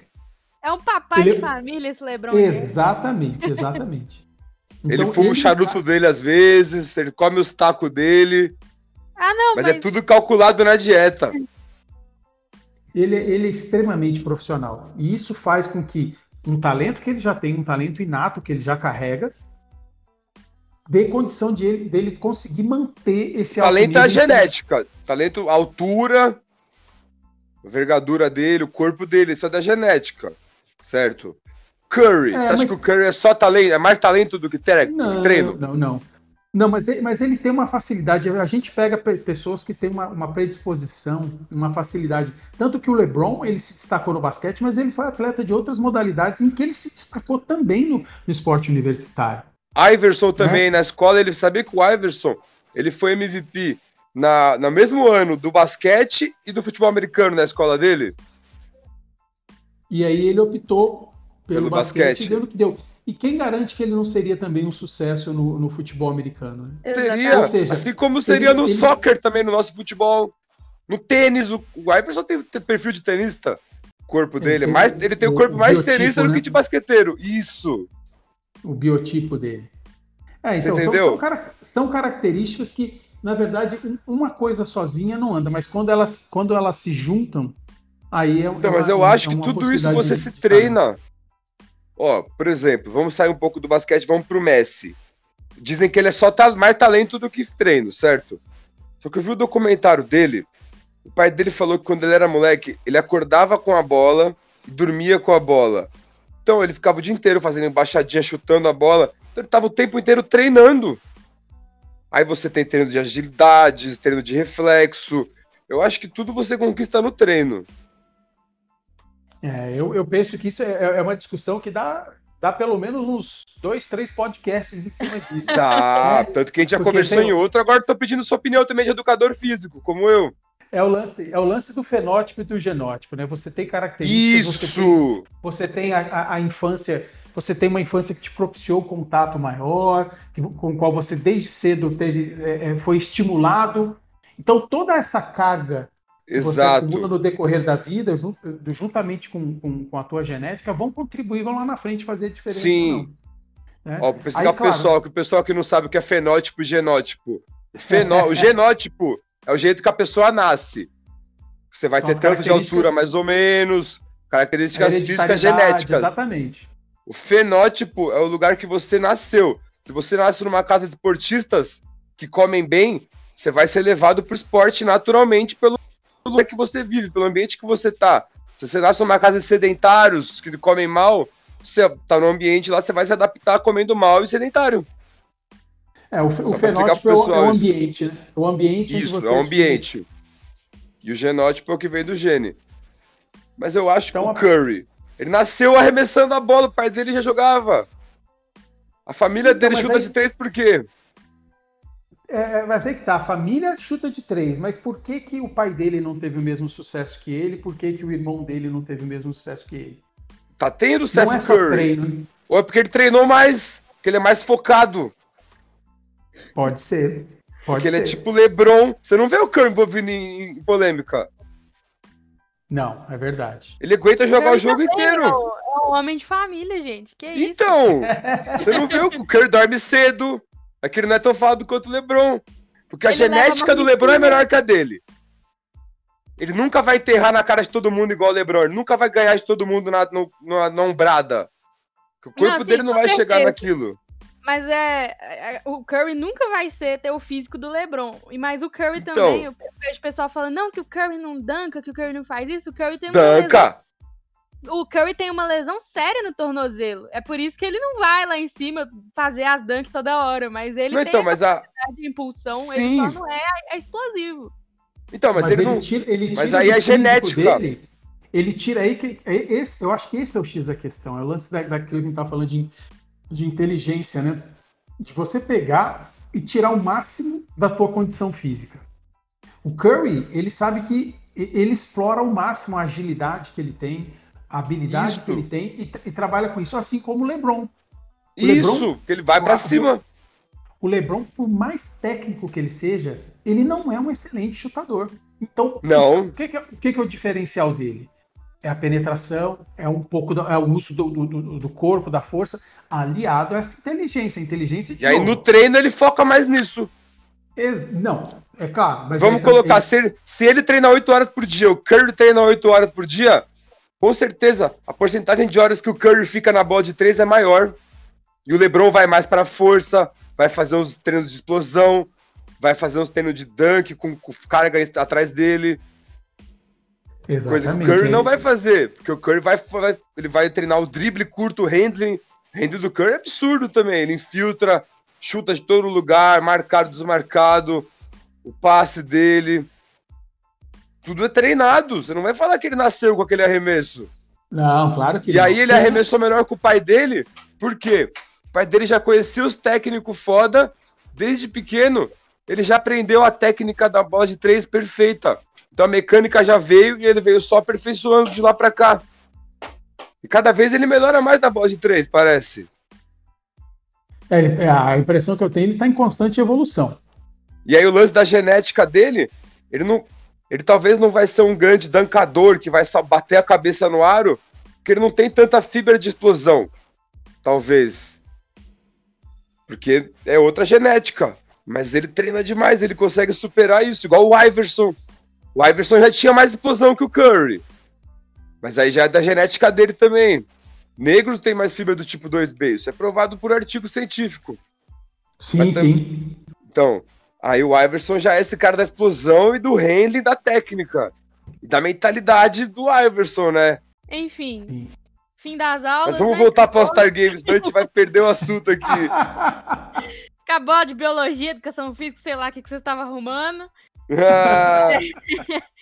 [SPEAKER 1] É um papai ele... de família esse Lebron.
[SPEAKER 3] Exatamente, exatamente.
[SPEAKER 2] Então, ele fuma ele... o charuto dele às vezes, ele come os tacos dele.
[SPEAKER 1] Ah, não,
[SPEAKER 2] mas, é mas, é tudo calculado na dieta.
[SPEAKER 3] Ele, ele é extremamente profissional. E isso faz com que um talento que ele já tem, um talento inato que ele já carrega, dê condição de ele, dele conseguir manter esse
[SPEAKER 2] talento é genética. Talento, altura, envergadura dele, o corpo dele, isso é da genética certo? Curry, é, você acha mas... que o Curry é só talento, é mais talento do que, tre
[SPEAKER 3] não,
[SPEAKER 2] treino?
[SPEAKER 3] Não, não. Não, mas ele, mas ele tem uma facilidade. A gente pega pessoas que têm uma, uma, predisposição, uma facilidade. Tanto que o LeBron ele se destacou no basquete, mas ele foi atleta de outras modalidades em que ele se destacou também no, no esporte universitário.
[SPEAKER 2] Iverson também, né? na escola, ele sabia que o Iverson ele foi MVP na, no mesmo ano do basquete e do futebol americano na escola dele.
[SPEAKER 3] E aí ele optou pelo, pelo basquete, basquete. deu que deu. E quem garante que ele não seria também um sucesso no, no futebol americano?
[SPEAKER 2] Né? Seria, seja, assim como seria ele, no ele... soccer também, no nosso futebol. No tênis, o, o Iverson tem, tem perfil de tenista, o corpo dele. Ele, mais, ele tem o, o corpo mais tenista né? do que de basqueteiro. Isso.
[SPEAKER 3] O biotipo dele. É, então, Você entendeu? São, são, são características que, na verdade, uma coisa sozinha não anda, mas quando elas, quando elas se juntam, aí é
[SPEAKER 2] Então, mas eu acho que tudo isso você se treina. Ó, por exemplo, vamos sair um pouco do basquete, vamos pro Messi. Dizem que ele é só ta mais talento do que treino, certo? Só que eu vi o documentário dele. O pai dele falou que quando ele era moleque, ele acordava com a bola e dormia com a bola. Então ele ficava o dia inteiro fazendo embaixadinha, chutando a bola. Então ele tava o tempo inteiro treinando. Aí você tem treino de agilidade, treino de reflexo. Eu acho que tudo você conquista no treino.
[SPEAKER 3] É, eu, eu penso que isso é, é uma discussão que dá, dá pelo menos uns dois, três podcasts em cima disso.
[SPEAKER 2] Tá, é, tanto que a gente já conversou tem... em outro, agora tô pedindo sua opinião também de educador físico, como eu.
[SPEAKER 3] É o lance, é o lance do fenótipo e do genótipo, né? Você tem
[SPEAKER 2] características.
[SPEAKER 3] Isso! Você tem, você tem a, a, a, infância, você tem uma infância que te propiciou contato maior, que, com o qual você desde cedo teve, é, é foi estimulado. Então toda essa carga
[SPEAKER 2] Exato.
[SPEAKER 3] você no decorrer da vida, juntamente com, com, com, a tua genética, vão contribuir, vão lá na frente fazer diferença.
[SPEAKER 2] Sim. Né? Ó, para explicar pro pessoal, que o pessoal que não sabe o que é fenótipo e genótipo. O, fenó... o genótipo é o jeito que a pessoa nasce. Você vai São ter tanto de altura, mais ou menos, características físicas genéticas.
[SPEAKER 3] Exatamente.
[SPEAKER 2] O fenótipo é o lugar que você nasceu. Se você nasce numa casa de esportistas que comem bem, você vai ser levado para o esporte naturalmente pelo lugar que você vive, pelo ambiente que você tá. Se você nasce numa casa de sedentários que comem mal, você tá no ambiente lá, você vai se adaptar comendo mal e sedentário.
[SPEAKER 3] É, o, o fenótipo é o, é o, ambiente, né? O ambiente.
[SPEAKER 2] Isso, é o ambiente. E o genótipo é o que vem do gene. Mas eu acho então, que o Curry, ele nasceu arremessando a bola, o pai dele já jogava. A família então, dele chuta aí... de três por quê?
[SPEAKER 3] É, é, mas aí que tá, a família chuta de três, mas por que, que o pai dele não teve o mesmo sucesso que ele? Por que, que o irmão dele não teve o mesmo sucesso que ele?
[SPEAKER 2] Tá tendo o Seth é Curry. Treino. Ou é porque ele treinou mais, porque ele é mais focado.
[SPEAKER 3] Pode ser. Pode
[SPEAKER 2] porque ser. ele é tipo LeBron. Você não vê o Curry envolvido em, em polêmica.
[SPEAKER 3] Não, é verdade.
[SPEAKER 2] Ele aguenta jogar o jogo inteiro. É
[SPEAKER 1] um homem de família, gente. Que isso?
[SPEAKER 2] Então, você não vê o Curry dorme cedo, Aquele não é tão falado quanto o LeBron. Porque a ele genética do LeBron é melhor que a dele. Ele nunca vai enterrar na cara de todo mundo igual o LeBron. Ele nunca vai ganhar de todo mundo na, no, na, na umbrada. O corpo não, dele não vai certeza. chegar naquilo.
[SPEAKER 1] Mas é, é, O Curry nunca vai ser ter o físico do LeBron. Mas o Curry então, também. Eu vejo o pessoal falando, não, que o Curry não danca, que o Curry não faz isso. O Curry tem
[SPEAKER 2] Danca!
[SPEAKER 1] O Curry tem uma lesão séria no tornozelo. É por isso que ele não vai lá em cima fazer as dunks toda hora. Mas ele não,
[SPEAKER 2] tem então, mas a
[SPEAKER 1] de impulsão, Sim. ele só não é, é explosivo.
[SPEAKER 3] Então, mas, mas ele, ele, não. Tira, ele tira
[SPEAKER 2] mas aí é genética.
[SPEAKER 3] Dele, ele tira aí que. É esse, eu acho que esse é o X da questão. É o lance da, daquilo que a gente tá falando de, de inteligência, né? De você pegar e tirar o máximo da tua condição física. O Curry, ele sabe que ele explora ao máximo a agilidade que ele tem, a habilidade que ele tem e, e, trabalha com isso, assim como o LeBron. O
[SPEAKER 2] isso, LeBron, que ele vai para cima.
[SPEAKER 3] O LeBron, por mais técnico que ele seja, ele não é um excelente chutador. Então,
[SPEAKER 2] não.
[SPEAKER 3] o que, que, é, o que, que é o diferencial dele? É a penetração, é um pouco do, é o uso do, do, do, corpo, da força, aliado a essa inteligência. A inteligência
[SPEAKER 2] e aí no treino ele foca mais nisso.
[SPEAKER 3] Ex não, é claro.
[SPEAKER 2] Vamos colocar, ele... Se, ele, se ele treina 8 horas por dia, o Curry treina 8 horas por dia, com certeza a porcentagem de horas que o Curry fica na bola de três é maior. E o LeBron vai mais para força, vai fazer os treinos de explosão, vai fazer uns treinos de dunk com, com carga atrás dele. Exatamente. Coisa que o Curry não vai fazer, porque o Curry vai, vai, ele vai treinar o drible curto, o handling. O handling do Curry é absurdo também. Ele infiltra, chuta de todo lugar, marcado, desmarcado, o passe dele tudo é treinado. Você não vai falar que ele nasceu com aquele arremesso.
[SPEAKER 3] Não, claro que
[SPEAKER 2] E não. aí ele arremessou melhor que o pai dele. Por quê? O pai dele já conhecia os técnicos foda desde pequeno. Ele já aprendeu a técnica da bola de três perfeita. Então a mecânica já veio e ele veio só aperfeiçoando de lá para cá. E cada vez ele melhora mais na bola de três, parece.
[SPEAKER 3] É, é, a impressão que eu tenho, ele está em constante evolução.
[SPEAKER 2] E aí o lance da genética dele, ele não. Ele talvez não vai ser um grande dancador que vai bater a cabeça no aro, porque ele não tem tanta fibra de explosão. Talvez. Porque é outra genética. Mas ele treina demais, ele consegue superar isso, igual o Iverson. O Iverson já tinha mais explosão que o Curry. Mas aí já é da genética dele também. Negros têm mais fibra do tipo 2B. Isso é provado por artigo científico.
[SPEAKER 3] Sim, sim.
[SPEAKER 2] Então, aí o Iverson já é esse cara da explosão e do handling da técnica. E da mentalidade do Iverson, né?
[SPEAKER 1] Enfim. Sim. Fim das aulas.
[SPEAKER 2] Mas vamos né? voltar para os Star Games, senão a gente vai perder o assunto aqui.
[SPEAKER 1] Acabou de biologia, educação física, sei lá o que, que você estava arrumando. Ah.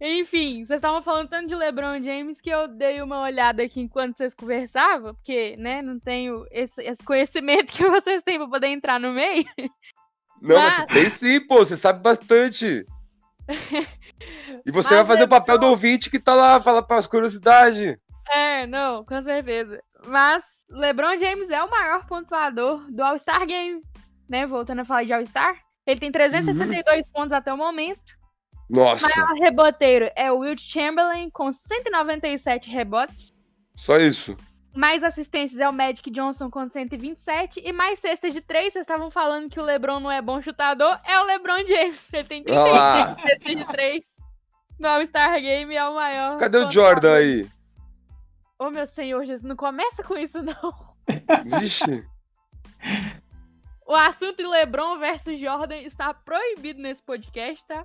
[SPEAKER 1] Enfim, vocês estavam falando tanto de LeBron James que eu dei uma olhada aqui enquanto vocês conversavam, porque, né, não tenho esse, esse conhecimento que vocês têm pra poder entrar no meio.
[SPEAKER 2] Não, mas, mas tem sim, pô, você sabe bastante. E você vai fazer o papel do ouvinte que tá lá, fala para as curiosidades.
[SPEAKER 1] É, não, com certeza. Mas LeBron James é o maior pontuador do All-Star Game, né? Voltando a falar de All-Star. Ele tem 362 uhum. pontos até o momento.
[SPEAKER 2] Nossa.
[SPEAKER 1] O maior reboteiro é o Wilt Chamberlain, com 197 rebotes.
[SPEAKER 2] Só isso.
[SPEAKER 1] Mais assistências é o Magic Johnson com 127. E mais cestas de três, vocês estavam falando que o LeBron não é bom chutador, é o LeBron James. Ele tem 36 cestas de três. No All-Star Game é o maior.
[SPEAKER 2] Cadê o Jordan aí?
[SPEAKER 1] Ô, oh, meu senhor Jesus, não começa com isso, não.
[SPEAKER 2] Vixe.
[SPEAKER 1] O assunto de LeBron versus Jordan está proibido nesse podcast, tá?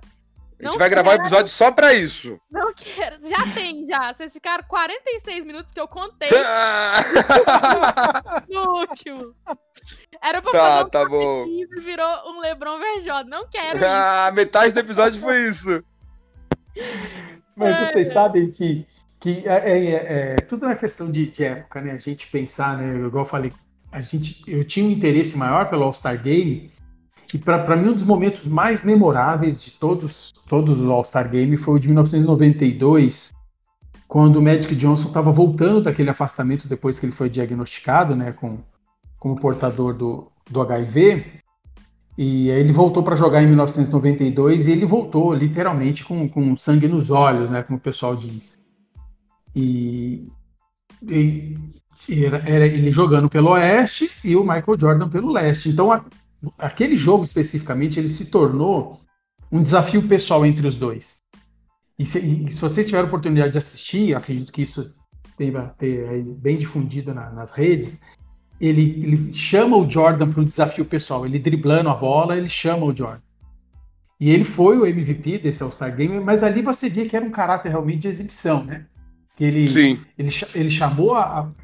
[SPEAKER 2] A gente não vai quero... gravar um episódio só pra isso.
[SPEAKER 1] Não quero. Já tem, já. Vocês ficaram 46 minutos que eu contei. no último. Era pra
[SPEAKER 2] tá,
[SPEAKER 1] fazer um
[SPEAKER 2] tá bom.
[SPEAKER 1] e virou um Lebron verjado. Não quero
[SPEAKER 2] ah, isso. metade do episódio foi isso.
[SPEAKER 3] Mas vocês é. sabem que, que é, é, é, tudo é uma questão de, de, época, né? A gente pensar, né? Igual eu falei, a gente, eu tinha um interesse maior pelo All-Star Game e para mim, um dos momentos mais memoráveis de todos, todos os All-Star Game foi o de 1992, quando o Magic Johnson estava voltando daquele afastamento depois que ele foi diagnosticado né, com, como portador do, do HIV. E aí ele voltou para jogar em 1992 e ele voltou literalmente com, com sangue nos olhos, né, como o pessoal diz. E, e era, era, ele jogando pelo oeste e o Michael Jordan pelo leste. Então a, aquele jogo especificamente ele se tornou um desafio pessoal entre os dois. E se, e se vocês tiverem oportunidade de assistir, acredito que isso deva ter bem difundido na, nas redes. Ele, ele, chama o Jordan para um desafio pessoal. Ele driblando a bola, ele chama o Jordan. E ele foi o MVP desse All-Star Game, mas ali você via que era um caráter realmente de exibição, né? Que ele, ele, ele chamou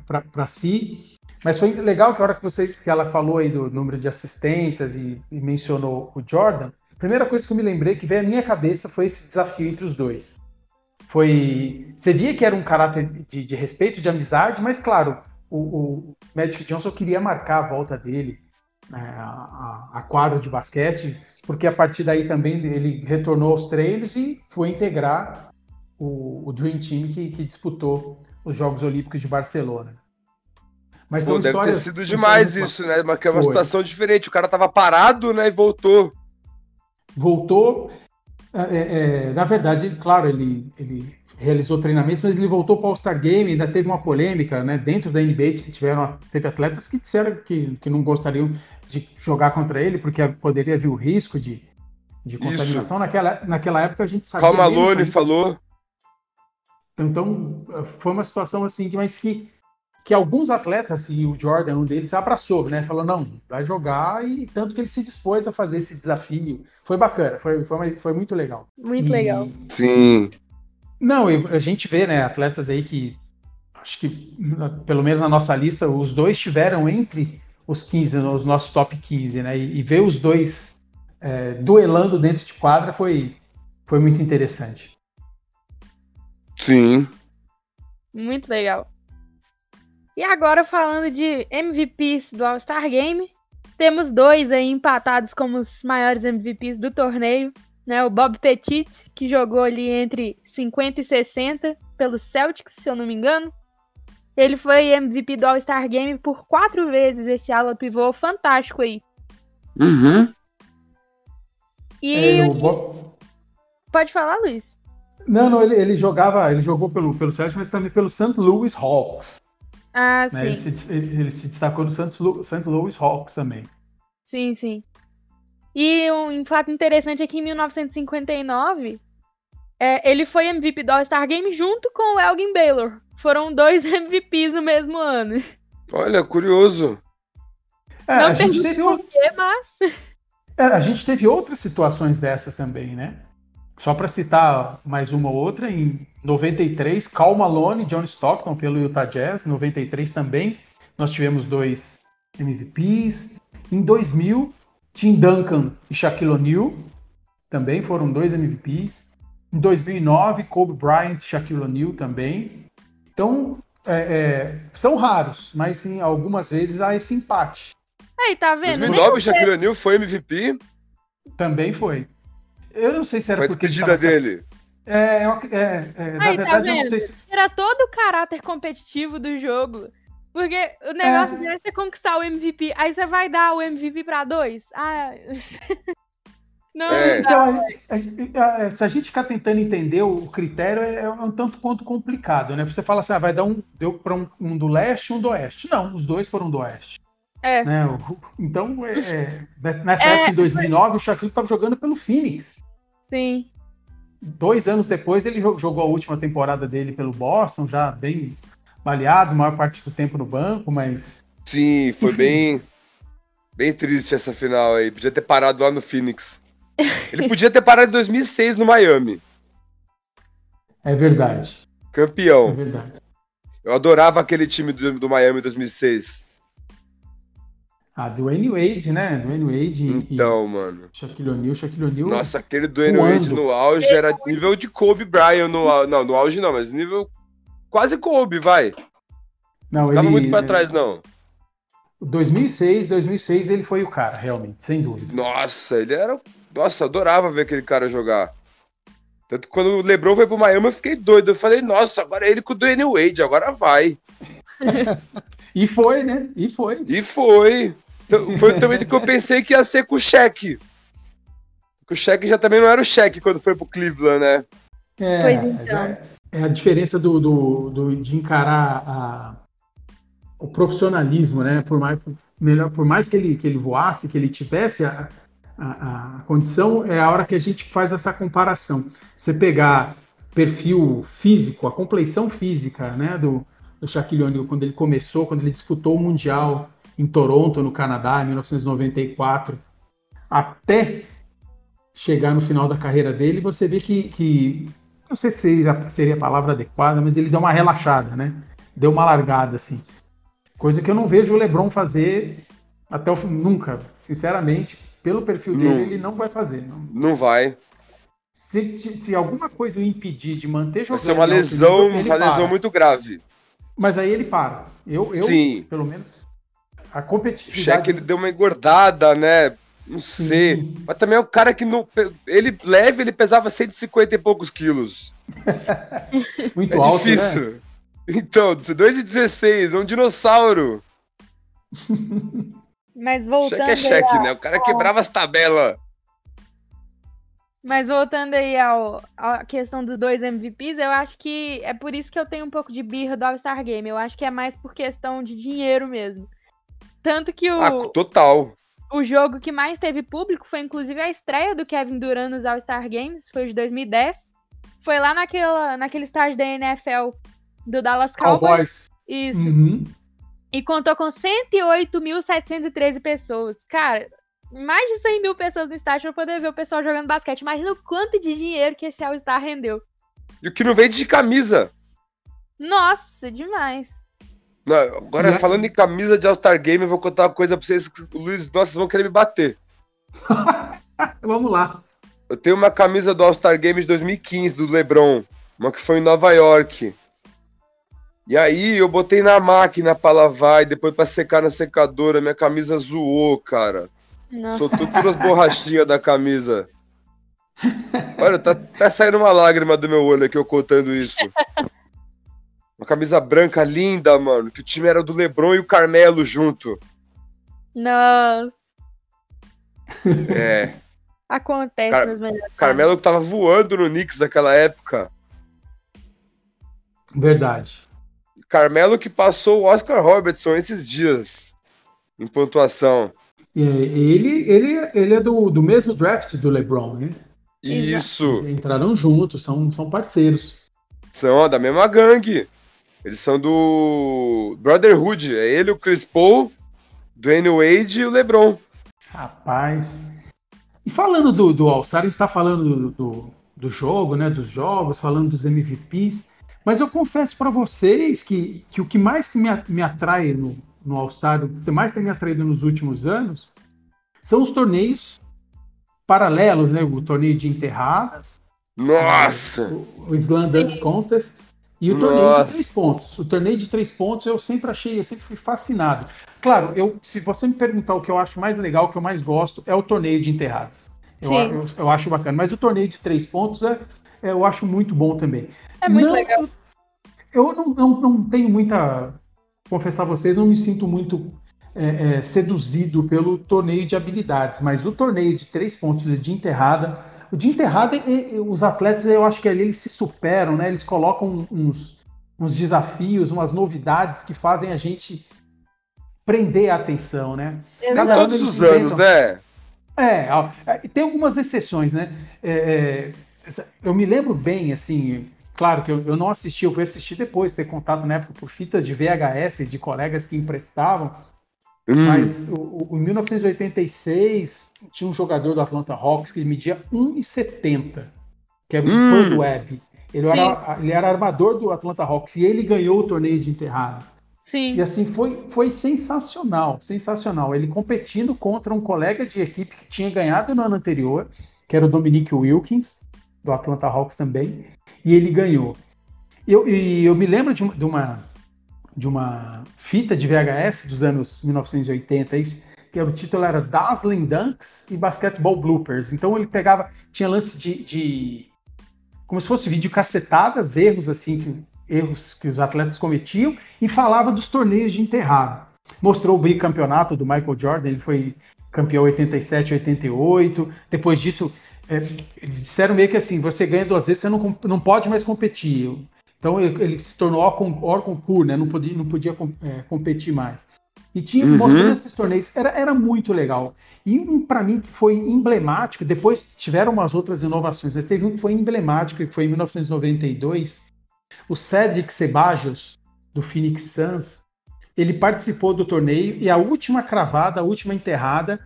[SPEAKER 3] para si mas foi legal que a hora que você que ela falou aí do número de assistências e, e mencionou o Jordan, a primeira coisa que eu me lembrei que veio à minha cabeça foi esse desafio entre os dois. Foi. Você via que era um caráter de, de respeito, de amizade, mas claro, o, o, Magic Johnson queria marcar a volta dele, né, a, a, a quadra de basquete, porque a partir daí também ele retornou aos treinos e foi integrar o, o Dream Team que, que disputou os Jogos Olímpicos de Barcelona.
[SPEAKER 2] Mas Pô, deve ter sido demais isso, né? Mas que é uma Foi. situação diferente. O cara tava parado, né? E voltou.
[SPEAKER 3] Voltou. É, é, é na verdade, claro, ele, ele realizou treinamentos, mas ele voltou para o All-Star Game. Ainda teve uma polêmica, né? Dentro da NBA, que tiveram, teve atletas que disseram que, que não gostariam de jogar contra ele, porque poderia vir o risco de, de contaminação. Naquela, naquela época a gente sabia.
[SPEAKER 2] Calma, Malone falou.
[SPEAKER 3] Então, foi uma situação assim, mas que que alguns atletas, e o Jordan, um deles, abraçou, né? Falou, não, vai jogar, e tanto que ele se dispôs a fazer esse desafio. Foi bacana, foi, foi, foi muito legal.
[SPEAKER 1] Muito e... legal.
[SPEAKER 2] Sim.
[SPEAKER 3] Não, a gente vê, né, atletas aí que, acho que, pelo menos na nossa lista, os dois tiveram entre os 15, os nossos top 15, né? E, e ver os dois é, duelando dentro de quadra foi, foi muito interessante.
[SPEAKER 2] Sim.
[SPEAKER 1] Muito legal. E agora falando de MVPs do All-Star Game, temos dois aí empatados como os maiores MVPs do torneio, né? O Bob Petit, que jogou ali entre 50 e 60 pelo Celtics, se eu não me engano. Ele foi MVP do All-Star Game por quatro vezes, esse ala pivô fantástico aí.
[SPEAKER 2] Uhum.
[SPEAKER 1] E.
[SPEAKER 3] É, o...
[SPEAKER 1] Pode falar, Luiz.
[SPEAKER 3] Não, não, ele, ele jogava, ele jogou pelo, pelo Celtics, mas também pelo St. Louis Hawks.
[SPEAKER 1] Ah,
[SPEAKER 3] né?
[SPEAKER 1] sim.
[SPEAKER 3] Ele se, ele, ele se destacou no St. Louis Hawks também.
[SPEAKER 1] Sim, sim. E um fato interessante é que em 1959, é, ele foi MVP do All-Star Game junto com o Elgin Baylor. Foram dois MVPs no mesmo ano.
[SPEAKER 2] Olha, curioso.
[SPEAKER 3] É,
[SPEAKER 1] Não
[SPEAKER 3] a gente teve
[SPEAKER 1] por quê, mas.
[SPEAKER 3] É, a gente teve outras situações dessas também, né? Só para citar mais uma ou outra, em 93, Cal Malone e John Stockton pelo Utah Jazz, 93 também, nós tivemos dois MVPs. Em 2000, Tim Duncan e Shaquille O'Neal também foram dois MVPs. Em 2009, Kobe Bryant e Shaquille O'Neal também. Então, é, é, são raros, mas sim, algumas vezes há esse empate.
[SPEAKER 1] Aí, tá vendo?
[SPEAKER 2] 2009, o Shaquille O'Neal foi MVP.
[SPEAKER 3] Também foi. Eu não sei se era
[SPEAKER 2] Foi a
[SPEAKER 3] porque ele
[SPEAKER 2] despedida
[SPEAKER 3] tava-
[SPEAKER 2] dele.
[SPEAKER 3] É, é, é, na
[SPEAKER 1] Aí, tá
[SPEAKER 3] verdade, eu não sei se.
[SPEAKER 1] Era todo o caráter competitivo do jogo. Porque o negócio
[SPEAKER 3] É.
[SPEAKER 1] é você conquistar o MVP. Aí você vai dar o MVP pra dois? Ah. Não,
[SPEAKER 2] É.
[SPEAKER 3] Então, a- a- a- se a gente ficar tentando entender o critério, é, é um tanto quanto complicado, né? Você fala assim, ah, vai dar um, deu para um, um do leste e um do oeste. Não, os dois foram do oeste.
[SPEAKER 1] É.
[SPEAKER 3] Né? O- Então, é, é, nessa
[SPEAKER 1] É,
[SPEAKER 3] época, em 2009, o Shaquille estava jogando pelo Phoenix.
[SPEAKER 1] Sim.
[SPEAKER 3] Dois anos depois, ele jo- jogou a última temporada dele pelo Boston, já bem baleado, maior parte do tempo no banco, mas
[SPEAKER 2] Sim, foi bem. Bem triste essa final aí. Podia ter parado lá no Phoenix. Ele podia ter parado em 2006 no Miami.
[SPEAKER 3] é verdade. É
[SPEAKER 2] Campeão.
[SPEAKER 3] verdade.
[SPEAKER 2] Eu adorava aquele time do, do Miami em 2006.
[SPEAKER 3] Ah, Dwayne Wade, né? Dwayne Wade e-
[SPEAKER 2] Então, mano.
[SPEAKER 3] e Shaquille O'Neal. Shaquille O'Neal
[SPEAKER 2] Nossa, aquele Dwayne
[SPEAKER 3] voando.
[SPEAKER 2] Wade no auge era nível de Kobe Bryant no au- Não, no auge não, mas nível quase Kobe, vai.
[SPEAKER 3] Não,
[SPEAKER 2] Tava
[SPEAKER 3] ele,
[SPEAKER 2] muito pra
[SPEAKER 3] é,
[SPEAKER 2] trás, não.
[SPEAKER 3] 2006, 2006 ele foi o cara, realmente, sem dúvida.
[SPEAKER 2] Nossa, ele era. Nossa, adorava ver aquele cara jogar. Tanto que quando o LeBron foi pro Miami, eu fiquei doido. Eu falei, nossa, agora é ele com o Dwayne Wade, agora vai.
[SPEAKER 3] E foi, né? E foi.
[SPEAKER 2] E foi. Então, Foi também que eu pensei que ia ser com o. Porque o Shaq já também não era o Shaq quando foi pro Cleveland, né?
[SPEAKER 3] É,
[SPEAKER 1] Pois então.
[SPEAKER 3] é, é a diferença do, do, do- de encarar a- o profissionalismo, né? Por mais, por, melhor, por mais que ele, que ele voasse, que ele tivesse a, a, a condição, é a hora que a gente faz essa comparação. Você pegar perfil físico, a compleição física, né? Do, do Shaquille O'Neal, quando ele começou, quando ele disputou o Mundial em Toronto, no Canadá, em 1994, até chegar no final da carreira dele, você vê que, que não sei se seria, seria a palavra adequada, mas ele deu uma relaxada, né? Deu uma largada, assim. Coisa que eu não vejo o LeBron fazer até o fim, nunca. Sinceramente, pelo perfil dele,
[SPEAKER 2] Não.
[SPEAKER 3] ele não vai fazer. Não.
[SPEAKER 2] Não vai.
[SPEAKER 3] Se, se- alguma coisa o impedir de manter
[SPEAKER 2] Vai
[SPEAKER 3] jogando.
[SPEAKER 2] ser uma
[SPEAKER 3] em alto
[SPEAKER 2] lesão,
[SPEAKER 3] nível,
[SPEAKER 2] uma lesão muito grave.
[SPEAKER 3] Mas aí ele para. Eu, eu
[SPEAKER 2] Sim.
[SPEAKER 3] pelo menos, a
[SPEAKER 2] O
[SPEAKER 3] competitividade.
[SPEAKER 2] Shaq ele deu uma engordada, né? Não sei.
[SPEAKER 3] Sim.
[SPEAKER 2] Mas também é um cara que não. Ele leve, ele pesava 150 e poucos quilos.
[SPEAKER 3] muito
[SPEAKER 2] É
[SPEAKER 3] alto, né?
[SPEAKER 2] difícil. Então, 2,16, é um dinossauro.
[SPEAKER 1] Mas voltando.
[SPEAKER 2] Shaq é Shaq,
[SPEAKER 1] ao-
[SPEAKER 2] né? O cara quebrava as tabelas.
[SPEAKER 1] Mas voltando aí ao, à questão dos dois MVPs, eu acho que é por isso que eu tenho um pouco de birra do All-Star Game. Eu acho que é mais por questão de dinheiro mesmo. Tanto que o,
[SPEAKER 2] Ah, total.
[SPEAKER 1] o jogo que mais teve público foi inclusive a estreia do Kevin Durant nos All-Star Games, foi de 2010. Foi lá naquela, naquele estádio da NFL do Dallas Cowboys.
[SPEAKER 3] Cowboys.
[SPEAKER 1] Isso.
[SPEAKER 3] Uhum.
[SPEAKER 1] E contou com 108.713 pessoas. Cara, mais de 100 mil pessoas no estádio pra poder ver o pessoal jogando basquete. Imagina o quanto de dinheiro que esse All-Star rendeu.
[SPEAKER 2] E o que não vende de camisa.
[SPEAKER 1] Nossa, demais.
[SPEAKER 2] Não, agora, falando em camisa de All-Star Game, eu vou contar uma coisa pra vocês. Luiz, nossa, vocês vão querer me bater.
[SPEAKER 3] Vamos lá.
[SPEAKER 2] Eu tenho uma camisa do All-Star Game de 2015, do LeBron. Uma que foi em Nova York. E aí eu botei na máquina pra lavar e depois pra secar na secadora. Minha camisa zoou, cara.
[SPEAKER 1] Nossa.
[SPEAKER 2] Soltou todas as borrachinhas da camisa. Olha, tá, tá saindo uma lágrima do meu olho aqui eu contando isso. Uma camisa branca linda, mano. Que o time era do Lebron e o Carmelo junto.
[SPEAKER 1] Nossa.
[SPEAKER 2] É.
[SPEAKER 1] Acontece
[SPEAKER 2] Car
[SPEAKER 1] nas melhores
[SPEAKER 2] Carmelo que tava voando no Knicks naquela época.
[SPEAKER 3] Verdade.
[SPEAKER 2] Carmelo que passou o Oscar Robertson esses dias em pontuação.
[SPEAKER 3] É, ele, ele, ele é do, do mesmo draft do LeBron, né?
[SPEAKER 2] Isso.
[SPEAKER 3] Eles entraram juntos, são, são parceiros.
[SPEAKER 2] São da mesma gangue. Eles são do Brotherhood. É ele, o Chris Paul, Dwayne Wade e o LeBron.
[SPEAKER 3] Rapaz. E falando do, do All-Star, a gente está falando do, do, do, jogo, né? Dos jogos, falando dos MVPs. Mas eu confesso para vocês que, que o que mais me, me atrai no, no All-Star, o que mais tem me atraído nos últimos anos, são os torneios paralelos, né? O torneio de enterradas.
[SPEAKER 2] Nossa!
[SPEAKER 3] O, o Slam Dunk Contest. E o torneio Nossa. de três pontos. O torneio de três pontos eu sempre achei, eu sempre fui fascinado. Claro, eu, se você me perguntar o que eu acho mais legal, o que eu mais gosto, é o torneio de enterradas. Eu, eu, eu, acho bacana. Mas o torneio de três pontos é, é, eu acho muito bom também.
[SPEAKER 1] É muito não, legal.
[SPEAKER 3] Eu não, não, não tenho muita. Confessar a vocês, não me sinto muito é, é, seduzido pelo torneio de habilidades, mas o torneio de três pontos de enterrada o de enterrada, os atletas, eu acho que ali eles se superam, né? Eles colocam uns, uns desafios, umas novidades que fazem a gente prender a atenção, né?
[SPEAKER 2] Exato. todos os anos, né?
[SPEAKER 3] É, é tem algumas exceções, né? É, é, eu me lembro bem, assim, claro que eu, eu, não assisti, eu fui assistir depois, ter contato na época por fitas de VHS de colegas que emprestavam. Hum. Mas o, o, em 1986 tinha um jogador do Atlanta Hawks que media 1,70, que era o hum. Webb. Ele era, ele era armador do Atlanta Hawks e ele ganhou o torneio de enterrado.
[SPEAKER 1] Sim.
[SPEAKER 3] E assim, foi, foi sensacional, sensacional. Ele competindo contra um colega de equipe que tinha ganhado no ano anterior, que era o Dominique Wilkins, do Atlanta Hawks também, e ele ganhou. Eu, e eu me lembro de, de uma, de uma fita de VHS dos anos 1980, isso, que o título era Dazzling Dunks e Basketball Bloopers. Então ele pegava, tinha lance de, de como se fosse vídeo cacetadas, erros assim, que, erros que os atletas cometiam, e falava dos torneios de enterrado. Mostrou o bicampeonato do Michael Jordan, ele foi campeão 87, 88. Depois disso, é, eles disseram meio que assim: você ganha duas vezes, você não, não pode mais competir. Então ele, ele se tornou hors concurso, né? Não podia, não podia é, competir mais. E tinha uhum. mostrando esses torneios, era, era muito legal. E um para mim que foi emblemático, depois tiveram umas outras inovações, mas teve um que foi emblemático, que foi em 1992, o Cedric Sebajos, do Phoenix Suns, ele participou do torneio e a última cravada, a última enterrada,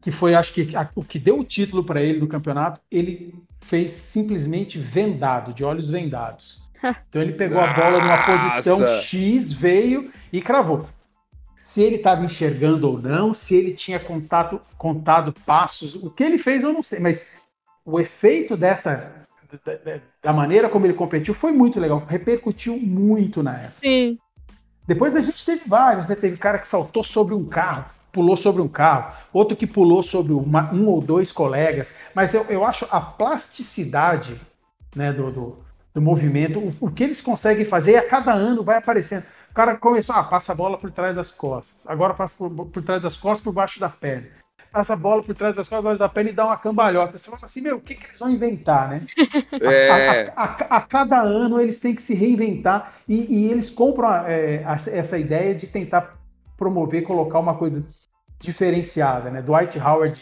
[SPEAKER 3] que foi acho que a, o que deu o título para ele do campeonato, ele fez simplesmente vendado, de olhos vendados. Então ele pegou a bola numa posição X, veio e cravou. Se ele estava enxergando ou não, se ele tinha contato, contado passos, o que ele fez eu não sei, mas o efeito dessa da, da maneira como ele competiu foi muito legal, repercutiu muito na época.
[SPEAKER 1] Sim.
[SPEAKER 3] Depois a gente teve vários, né? Teve cara que saltou sobre um carro, pulou sobre um carro, outro que pulou sobre uma, um ou dois colegas, mas eu, eu acho a plasticidade né, do, do, do movimento, o, o, que eles conseguem fazer, e a cada ano vai aparecendo. O cara começou, ah, passa a bola por trás das costas, agora passa por, por trás das costas, por baixo da pele. Passa a bola por trás das costas, por baixo da pele e dá uma cambalhota. Você fala assim, meu, o que, que eles vão inventar, né? É. A, a, a, a, cada ano eles têm que se reinventar e, e eles compram é, essa ideia de tentar promover, colocar uma coisa diferenciada, né? Dwight Howard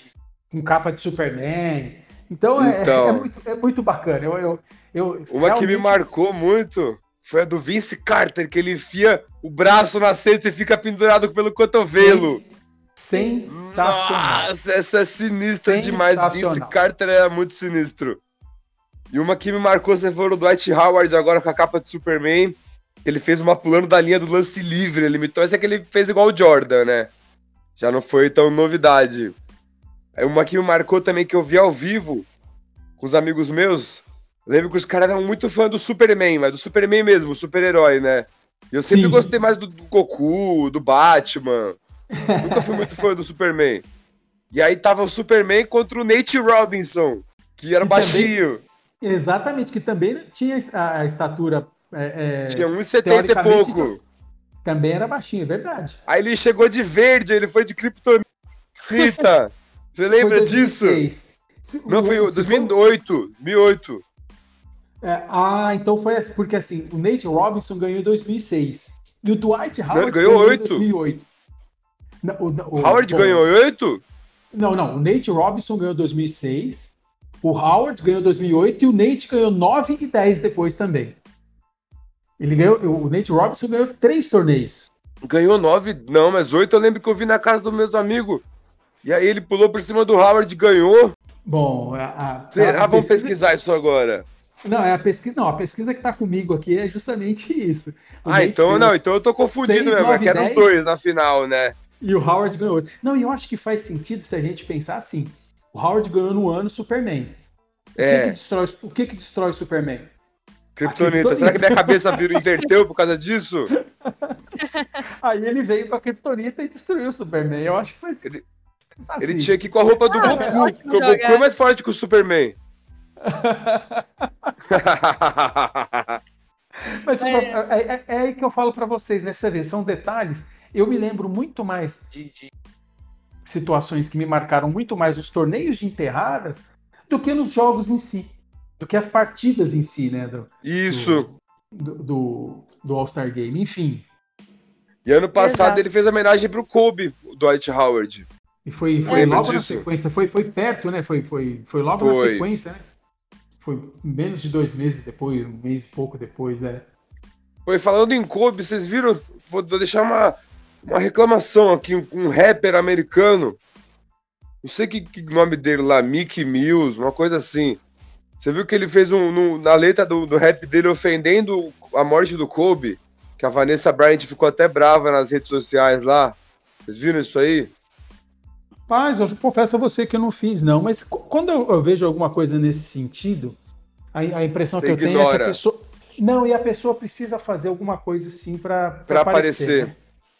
[SPEAKER 3] com capa de Superman, então, é, então é, muito, é muito bacana. Eu, eu, eu
[SPEAKER 2] uma realmente... que me marcou muito foi a do Vince Carter, que ele enfia o braço na cesta e fica pendurado pelo cotovelo.
[SPEAKER 3] Sensacional.
[SPEAKER 2] Nossa, essa é sinistra demais. Vince Carter é muito sinistro. E uma que me marcou, você foi o Dwight Howard, agora com a capa de Superman. Ele fez uma pulando da linha do lance livre. Ele imitou essa que ele fez igual o Jordan, né? Já não foi tão novidade. Uma que me marcou também, que eu vi ao vivo com os amigos meus. lembro que os caras eram muito fã do Superman, mas do Superman mesmo, super-herói, né? E eu sempre Sim. gostei mais do, do, Goku, do Batman. Nunca fui muito fã do Superman. E aí tava o Superman contra o Nate Robinson, que era que baixinho.
[SPEAKER 3] Também, exatamente, que também tinha a estatura É,
[SPEAKER 2] é, Tinha 1,70 e pouco.
[SPEAKER 3] Também era baixinho, é verdade.
[SPEAKER 2] Aí ele chegou de verde, ele foi de criptonita. Você lembra disso? Não, foi 2008. 2008.
[SPEAKER 3] É, ah, então foi assim, porque assim, o Nate Robinson ganhou em 2006. E o Dwight Howard
[SPEAKER 2] não, ganhou, ganhou 8. em 2008. Não, o, o, Howard bom, ganhou 8?
[SPEAKER 3] Não, não. O Nate Robinson ganhou em 2006. O Howard ganhou em 2008 e o Nate ganhou 9 e 10 depois também. Ele ganhou, o Nate Robinson ganhou três torneios.
[SPEAKER 2] Ganhou nove, não, mas oito eu lembro que eu vi na casa do meus amigos. E aí ele pulou por cima do Howard e ganhou.
[SPEAKER 3] Bom, a, a,
[SPEAKER 2] Será? A Vamos pesquisar isso agora.
[SPEAKER 3] Não, é a pesquisa. Não, a pesquisa que tá comigo aqui é justamente isso.
[SPEAKER 2] O ah, então não, então eu tô confundindo mesmo. 9, é que eram os dois na final, né?
[SPEAKER 3] E o Howard ganhou. Não, e eu acho que faz sentido se a gente pensar assim. O Howard ganhou no ano Superman. O, é. que, que, destrói, o que, que destrói o Superman?
[SPEAKER 2] Kryptonita. Será que minha cabeça virou, inverteu por causa disso?
[SPEAKER 3] Aí ele veio com a Kryptonita e destruiu o Superman. Eu acho que foi
[SPEAKER 2] ele, assim. ele tinha que ir com a roupa do ah, Goku, porque o Goku é mais forte que o Superman.
[SPEAKER 3] Mas é. É, é, é, aí que eu falo para vocês, né? Você vê, são detalhes. Eu me lembro muito mais de, de situações que me marcaram muito mais os torneios de enterradas do que nos jogos em si, do que as partidas em si, né? Do,
[SPEAKER 2] Isso.
[SPEAKER 3] Do, do, do All-Star Game, enfim.
[SPEAKER 2] E ano passado Exato. ele fez homenagem pro Kobe, o Dwight Howard.
[SPEAKER 3] E foi, foi logo disso? na sequência, foi, foi perto, né? Foi, foi, foi logo foi. na sequência, né? Foi menos de dois meses depois, um mês e pouco depois, né?
[SPEAKER 2] Foi falando em Kobe, vocês viram? Vou, vou deixar uma, uma reclamação aqui, um, um rapper americano. Não sei que, que nome dele lá, Mickey Mills, uma coisa assim. Você viu que ele fez um, no, na letra do, do rap dele ofendendo a morte do Kobe? Que a Vanessa Bryant ficou até brava nas redes sociais lá. Vocês viram isso aí?
[SPEAKER 3] Paz, eu confesso a você que eu não fiz, não. Mas quando eu, eu vejo alguma coisa nesse sentido, a, a impressão você que eu tenho é que a pessoa. Não, e a pessoa precisa fazer alguma coisa assim para
[SPEAKER 2] aparecer. aparecer. Né?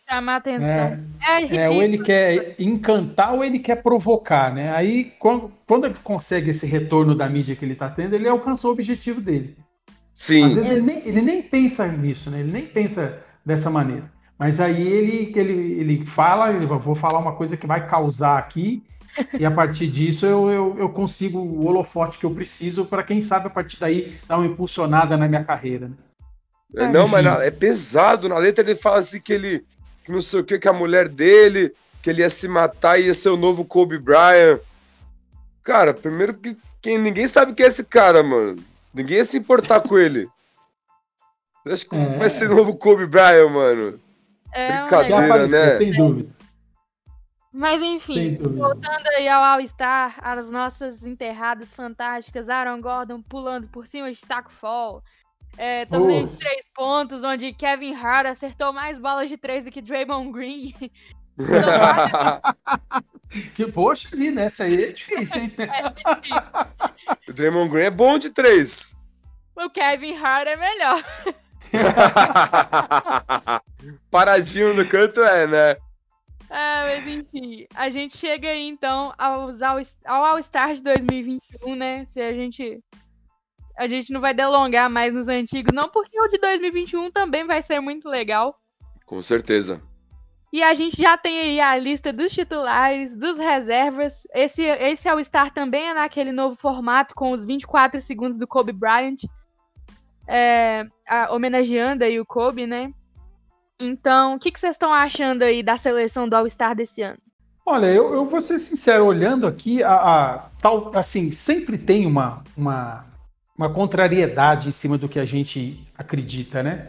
[SPEAKER 1] Chamar atenção. É,
[SPEAKER 3] é, é, ou ele quer encantar ou ele quer provocar, né? Aí, quando, quando ele consegue esse retorno da mídia que ele está tendo, ele alcançou o objetivo dele.
[SPEAKER 2] Sim.
[SPEAKER 3] Às vezes ele nem, ele nem pensa nisso, né? Ele nem pensa dessa maneira. Mas aí ele, ele, ele fala, ele vou falar uma coisa que vai causar aqui, e a partir disso eu, eu, eu consigo o holofote que eu preciso para quem sabe a partir daí dar uma impulsionada na minha carreira. Né?
[SPEAKER 2] É, não, mas é pesado. Na letra ele fala assim que ele, que não sei o que, que a mulher dele, que ele ia se matar e ia ser o novo Kobe Bryant. Cara, primeiro que quem, ninguém sabe quem é esse cara, mano. Ninguém ia se importar com ele. Acho que é. vai ser o novo Kobe Bryant, mano. É Brincadeira, né?
[SPEAKER 3] Sem dúvida.
[SPEAKER 1] Mas enfim, voltando aí ao All-Star, as nossas enterradas fantásticas, Aaron Gordon pulando por cima de Taco Fall. É, torneio de três pontos, onde Kevin Hart acertou mais bolas de três do que Draymond Green.
[SPEAKER 3] que poxa ali, né? Essa aí é difícil, hein? É difícil.
[SPEAKER 2] o Draymond Green é bom de três.
[SPEAKER 1] O Kevin Hart é melhor.
[SPEAKER 2] Paradinho no canto é, né?
[SPEAKER 1] Ah, mas enfim, a gente chega aí então aos All, ao All-Star de 2021, né? Se a gente. A gente não vai delongar mais nos antigos, não, porque o de 2021 também vai ser muito legal.
[SPEAKER 2] Com certeza.
[SPEAKER 1] E a gente já tem aí a lista dos titulares, dos reservas. Esse, esse All-Star também é naquele novo formato com os 24 segundos do Kobe Bryant. É, a, homenageando aí o Kobe, né? Então, o que, que vocês estão achando aí da seleção do All-Star desse ano?
[SPEAKER 3] Olha, eu, eu vou ser sincero, olhando aqui, a, a, tal, assim, sempre tem uma, uma, uma contrariedade em cima do que a gente acredita, né?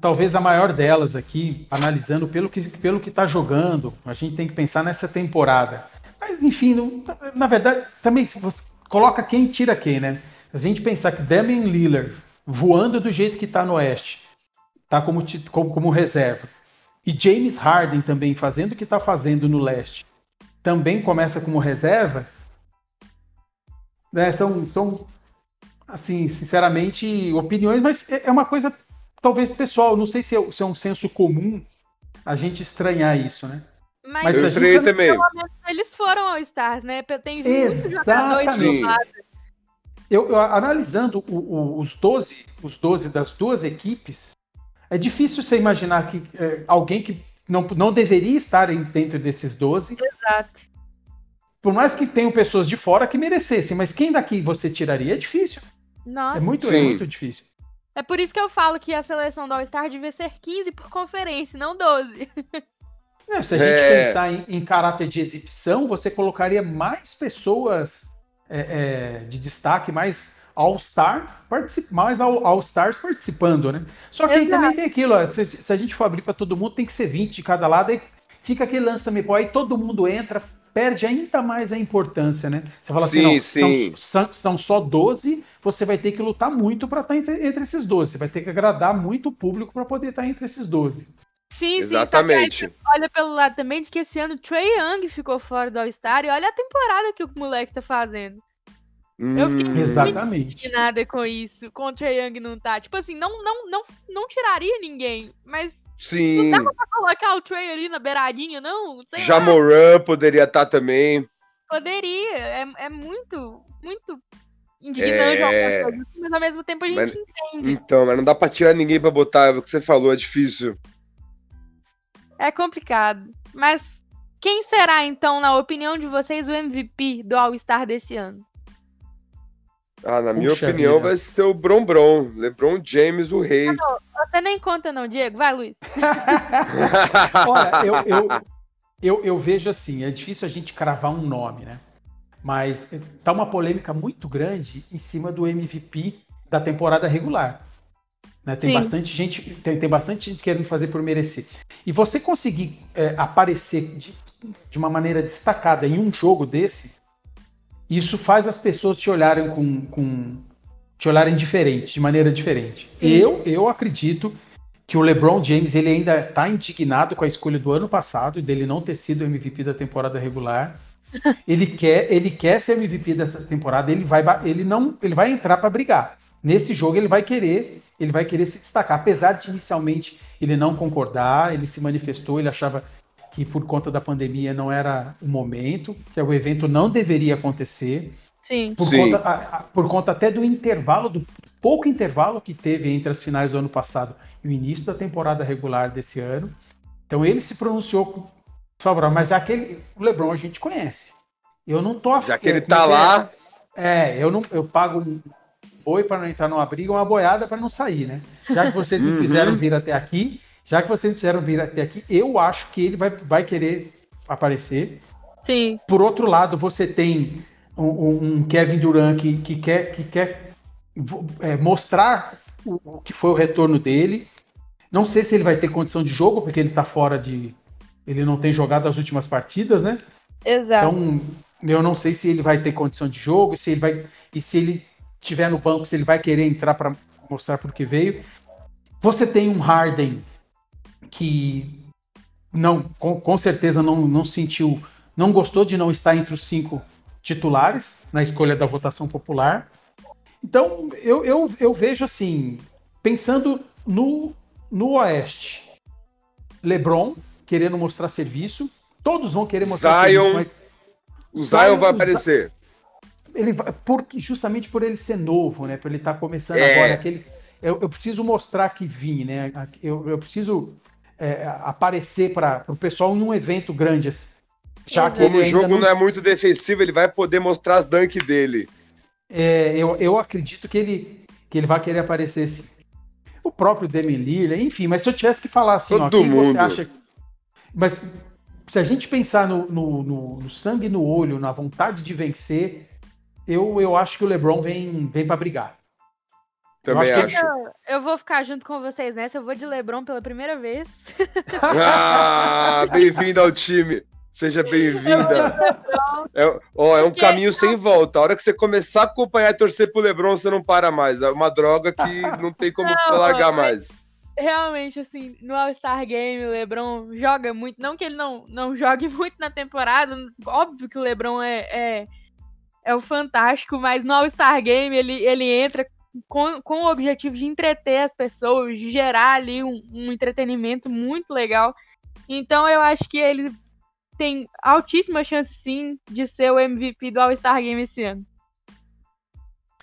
[SPEAKER 3] Talvez a maior delas aqui, analisando pelo que pelo que está jogando, a gente tem que pensar nessa temporada. Mas enfim, não, na verdade, também se você coloca quem tira quem, né? Se a gente pensar que Damian Lillard voando do jeito que está no Oeste, tá como, como, como reserva. E James Harden também fazendo o que está fazendo no leste, também começa como reserva. Né, são, são, assim, sinceramente, opiniões, mas é, é uma coisa talvez pessoal. Não sei se é, se é um senso comum a gente estranhar isso, né?
[SPEAKER 1] Mas, mas eu estranhei também. Pelo menos eles foram ao Stars, né? Tem muitos jogadores do lado
[SPEAKER 3] eu, eu analisando o, o, os 12, os 12 das duas equipes, é difícil você imaginar que é, alguém que não, não deveria estar dentro desses 12.
[SPEAKER 1] Exato.
[SPEAKER 3] Por mais que tenham pessoas de fora que merecessem, mas quem daqui você tiraria é difícil.
[SPEAKER 1] Nossa.
[SPEAKER 3] É muito, é muito difícil.
[SPEAKER 1] É por isso que eu falo que a seleção do All-Star devia ser 15 por conferência, não 12.
[SPEAKER 3] Não, se a gente é... pensar em, em, caráter de exibição, você colocaria mais pessoas é, é, de destaque, mais All-Star, mais All-Stars participando, né? Só que aí também tem aquilo, ó, se, se, a gente for abrir para todo mundo, tem que ser 20 de cada lado, aí fica aquele lance também, pô, aí todo mundo entra, perde ainda mais a importância, né? Você fala
[SPEAKER 2] sim,
[SPEAKER 3] assim, não, são, são, só 12, você vai ter que lutar muito para estar tá entre, entre, esses 12. Você vai ter que agradar muito o público para poder estar tá entre esses 12.
[SPEAKER 1] Sim,
[SPEAKER 2] Exatamente.
[SPEAKER 1] sim. olha pelo lado também de que esse ano o Trey Young ficou fora do All-Star e olha a temporada que o moleque tá fazendo.
[SPEAKER 3] Hum, eu fiquei hum. exatamente. muito
[SPEAKER 1] indignada com isso, com o Trey Young não tá. Tipo assim, não, não, não, não tiraria ninguém, mas
[SPEAKER 2] Sim.
[SPEAKER 1] Não dá pra colocar o Trey ali na beiradinha, não?
[SPEAKER 2] Sei Jamoran poderia estar tá também.
[SPEAKER 1] Poderia. É, é muito, muito indignante é... coisa, mas ao mesmo tempo a gente mas, entende.
[SPEAKER 2] Então, mas não dá pra tirar ninguém pra botar, é o que você falou, é difícil.
[SPEAKER 1] É complicado. Mas quem será, então, na opinião de vocês, o MVP do All-Star desse ano?
[SPEAKER 2] Ah, na minha opinião, vida. vai ser o Bron Bron. LeBron James, o rei. Não,
[SPEAKER 1] você nem conta, não, Diego. Vai, Luiz.
[SPEAKER 3] Olha, eu, eu, eu, eu, vejo assim: é difícil a gente cravar um nome, né? Mas tá uma polêmica muito grande em cima do MVP da temporada regular. Né? Tem, bastante gente, tem, tem bastante gente querendo fazer por merecer. E você conseguir é, aparecer de, de uma maneira destacada em um jogo desse, isso faz as pessoas te olharem com, com te olharem diferente, de maneira diferente. Sim, eu, eu acredito que o LeBron James ele ainda está indignado com a escolha do ano passado dele não ter sido MVP da temporada regular. ele quer, ele quer ser MVP dessa temporada. Ele vai, ele não, ele vai entrar para brigar. Nesse jogo ele vai querer, ele vai querer se destacar, apesar de inicialmente ele não concordar, ele se manifestou, ele achava que por conta da pandemia não era o momento, que o evento não deveria acontecer.
[SPEAKER 1] Sim.
[SPEAKER 3] Por,
[SPEAKER 2] Sim.
[SPEAKER 3] Conta, a, a, por conta até do intervalo, do pouco intervalo que teve entre as finais do ano passado e o início da temporada regular desse ano. Então ele se pronunciou favorável, mas aquele o LeBron a gente conhece. Eu não tô
[SPEAKER 2] Já que ele tá lá,
[SPEAKER 3] é, eu não eu pago boi para não entrar numa briga, uma boiada para não sair, né? Já que vocês me fizeram vir até aqui, já que vocês fizeram vir até aqui, eu acho que ele vai, vai querer aparecer.
[SPEAKER 1] Sim.
[SPEAKER 3] Por outro lado, você tem um, um Kevin Durant que, que quer, que quer é, mostrar o, o, que foi o retorno dele. Não sei se ele vai ter condição de jogo, porque ele está fora de. Ele não tem jogado as últimas partidas, né?
[SPEAKER 1] Exato.
[SPEAKER 3] Então, eu não sei se ele vai ter condição de jogo, se ele vai. E se ele tiver no banco, se ele vai querer entrar para mostrar por que veio. Você tem um Harden que não, com, com certeza não, não sentiu, não gostou de não estar entre os cinco titulares na escolha da votação popular. Então, eu, eu, eu vejo assim, pensando no, no Oeste, LeBron querendo mostrar serviço, todos vão querer mostrar
[SPEAKER 2] Zion, serviço, mas o Zion, Zion vai aparecer.
[SPEAKER 3] Ele porque justamente por ele ser novo, né? Por ele estar tá começando é. agora, aquele, eu, eu, preciso mostrar que vim, né? Eu, eu preciso é, aparecer para o pessoal em um evento grande. Assim.
[SPEAKER 2] Já Como o jogo não... não... é muito defensivo, ele vai poder mostrar as dunk dele.
[SPEAKER 3] É, eu, eu acredito que ele, que ele vai querer aparecer assim. O próprio Demi Lillard, enfim, mas se eu tivesse que falar assim,
[SPEAKER 2] Todo ó, mundo. você acha.
[SPEAKER 3] Mas se a gente pensar no, no, no, no, sangue no olho, na vontade de vencer, eu, eu acho que o LeBron vem, vem para brigar.
[SPEAKER 2] Também eu acho. acho.
[SPEAKER 1] Eu, eu, vou ficar junto com vocês nessa. Eu vou de LeBron pela primeira vez.
[SPEAKER 2] Ah, bem-vindo ao time. Seja bem-vinda. É, ó, é um Porque caminho sem volta. A hora que você começar a acompanhar e torcer pro LeBron, você não para mais. É uma droga que não tem como não, largar mais.
[SPEAKER 1] Realmente, assim, no All-Star Game, o LeBron joga muito. Não que ele não, não jogue muito na temporada. Óbvio que o LeBron é, é, é o fantástico, mas no All-Star Game ele, ele entra com, com o objetivo de entreter as pessoas, de gerar ali um, um entretenimento muito legal. Então eu acho que ele tem altíssima chance sim de ser o MVP do All-Star Game esse ano.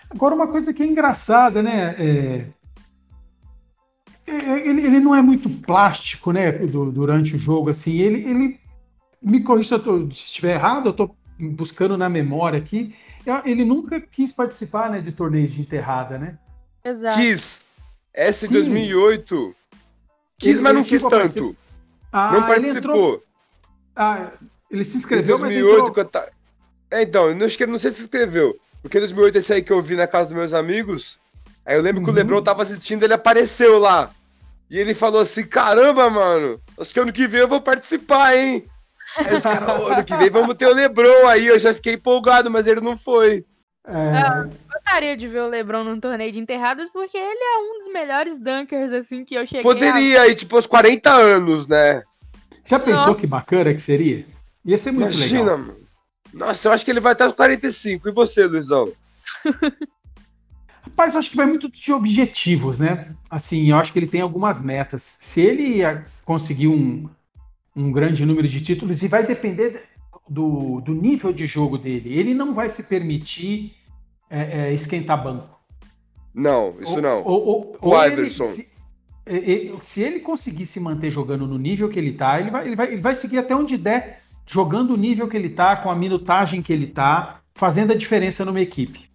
[SPEAKER 3] Agora, uma coisa que é engraçada, né? É... é ele, ele, não é muito plástico, né? Durante o jogo, assim. Ele, ele me corrija se, eu se estiver errado, eu estou buscando na memória aqui. Ele nunca quis participar, né, de torneios de enterrada, né?
[SPEAKER 1] Exato.
[SPEAKER 2] Quis. Essa em 2008. Quis, ele, mas não quis tanto. Ah, não participou.
[SPEAKER 3] Ele ah, ele se inscreveu,
[SPEAKER 2] em 2008, mas entrou... É, então, eu não, não sei se inscreveu. Porque em 2008, esse aí que eu vi na casa dos meus amigos, aí eu lembro uhum. que o uhum. Lebron tava assistindo, ele apareceu lá. E ele falou assim, caramba, mano, acho que ano que vem eu vou participar, hein? Aí os caras, ano que vem vamos ter o Lebron aí, eu já fiquei empolgado, mas ele não foi.
[SPEAKER 1] É... Eu gostaria de ver o LeBron num torneio de enterradas, porque ele é um dos melhores dunkers, assim, que eu cheguei
[SPEAKER 2] Poderia, a... aí, tipo, aos 40 anos, né?
[SPEAKER 3] Já pensou Nossa. que bacana que seria? Ia ser muito Imagina, legal. Mano.
[SPEAKER 2] Nossa, eu acho que ele vai até os 45. E você, Luizão?
[SPEAKER 3] Rapaz, eu acho que vai muito de objetivos, né? Assim, eu acho que ele tem algumas metas. Se ele conseguir um, um grande número de títulos, e vai depender do, do nível de jogo dele. Ele não vai se permitir é, é, esquentar banco.
[SPEAKER 2] Não, isso ou, não.
[SPEAKER 3] Ou, ou, o Iverson. Ele, se, se, ele conseguir se manter jogando no nível que ele tá, ele vai, ele vai, ele vai seguir até onde der, jogando o nível que ele tá, com a minutagem que ele tá, fazendo a diferença numa equipe.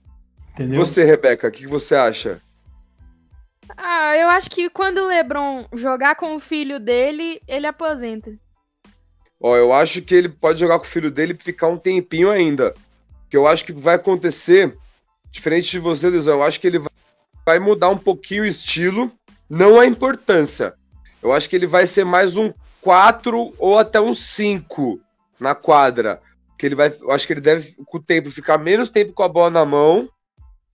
[SPEAKER 3] Entendeu?
[SPEAKER 2] Você, Rebeca, o que você acha?
[SPEAKER 1] Ah, eu acho que quando o LeBron jogar com o filho dele, ele aposenta.
[SPEAKER 2] Ó, eu acho que ele pode jogar com o filho dele e ficar um tempinho ainda. Que eu acho que vai acontecer, diferente de você, Luiz, eu acho que ele vai mudar um pouquinho o estilo, não a importância. Eu acho que ele vai ser mais um 4 ou até um 5 na quadra. Que ele vai, eu acho que ele deve, com o tempo, ficar menos tempo com a bola na mão,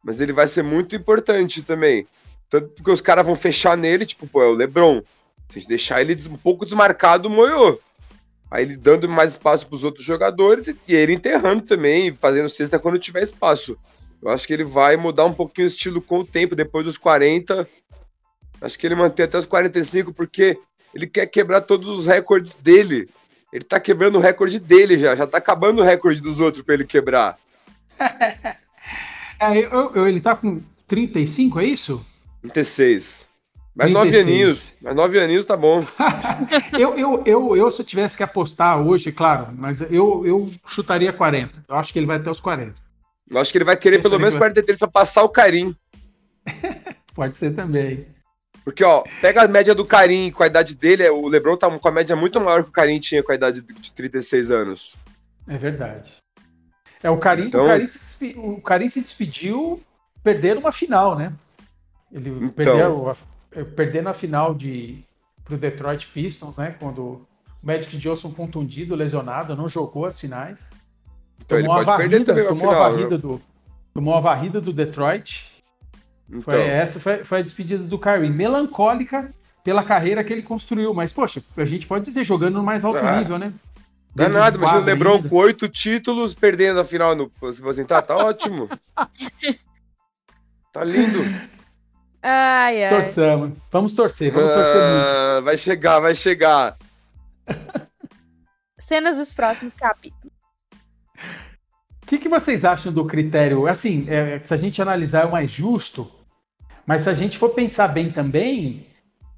[SPEAKER 2] mas ele vai ser muito importante também. Tanto porque os caras vão fechar nele, tipo, pô, é o Lebron. Se deixar ele um pouco desmarcado, moiou. Aí ele dando mais espaço para os outros jogadores e ele enterrando também, fazendo cesta quando tiver espaço. Eu acho que ele vai mudar um pouquinho o estilo com o tempo, depois dos 40. Acho que ele mantém até os 45, porque ele quer quebrar todos os recordes dele. Ele tá quebrando o recorde dele já, já tá acabando o recorde dos outros para ele quebrar.
[SPEAKER 3] é, eu, eu, ele tá com 35, é isso?
[SPEAKER 2] 36. Mais nove aninhos. Mais nove aninhos tá bom.
[SPEAKER 3] eu, eu, eu, eu, se eu tivesse que apostar hoje, claro, mas eu, eu chutaria 40. Eu acho que ele vai até os 40.
[SPEAKER 2] Eu acho que ele vai querer pelo menos 43 pra passar o Carim.
[SPEAKER 3] Pode ser também.
[SPEAKER 2] Porque, ó, pega a média do Carim com a idade dele, é, o Lebron tá com a média muito maior que o Carim tinha com a idade de 36 anos.
[SPEAKER 3] É verdade. É, o Carim, então... o, Carim se, o Carim se despediu perdendo uma final, né? Ele então... perdeu a perdendo a final de pro Detroit Pistons, né? Quando o Magic Johnson contundido, lesionado, não jogou as finais.
[SPEAKER 2] Então tomou ele pode varrida, perder também
[SPEAKER 3] tomou
[SPEAKER 2] final.
[SPEAKER 3] A varrida do, tomou a varrida do Detroit. Então. Foi, essa foi, foi, a despedida do Kyrie. Melancólica pela carreira que ele construiu. Mas, poxa, a gente pode dizer, jogando no mais alto ah. nível, né?
[SPEAKER 2] Não é nada, mas o Lebron ainda. com oito títulos, perdendo a final no. Se você tá, tá ótimo. tá lindo.
[SPEAKER 1] Ai, ai.
[SPEAKER 3] Torçamos. Vamos torcer, vamos torcer ah,
[SPEAKER 2] muito. Vai chegar, vai chegar.
[SPEAKER 1] Cenas dos próximos capítulos.
[SPEAKER 3] O que, que, vocês acham do critério? Assim, é, se a gente analisar é o mais justo, mas se a gente for pensar bem também,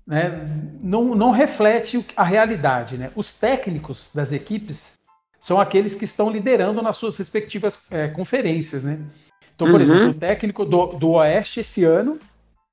[SPEAKER 3] né, não, não reflete a realidade. Né? Os técnicos das equipes são aqueles que estão liderando nas suas respectivas é, conferências. Né? Então, por uhum. exemplo, o técnico do, do Oeste esse ano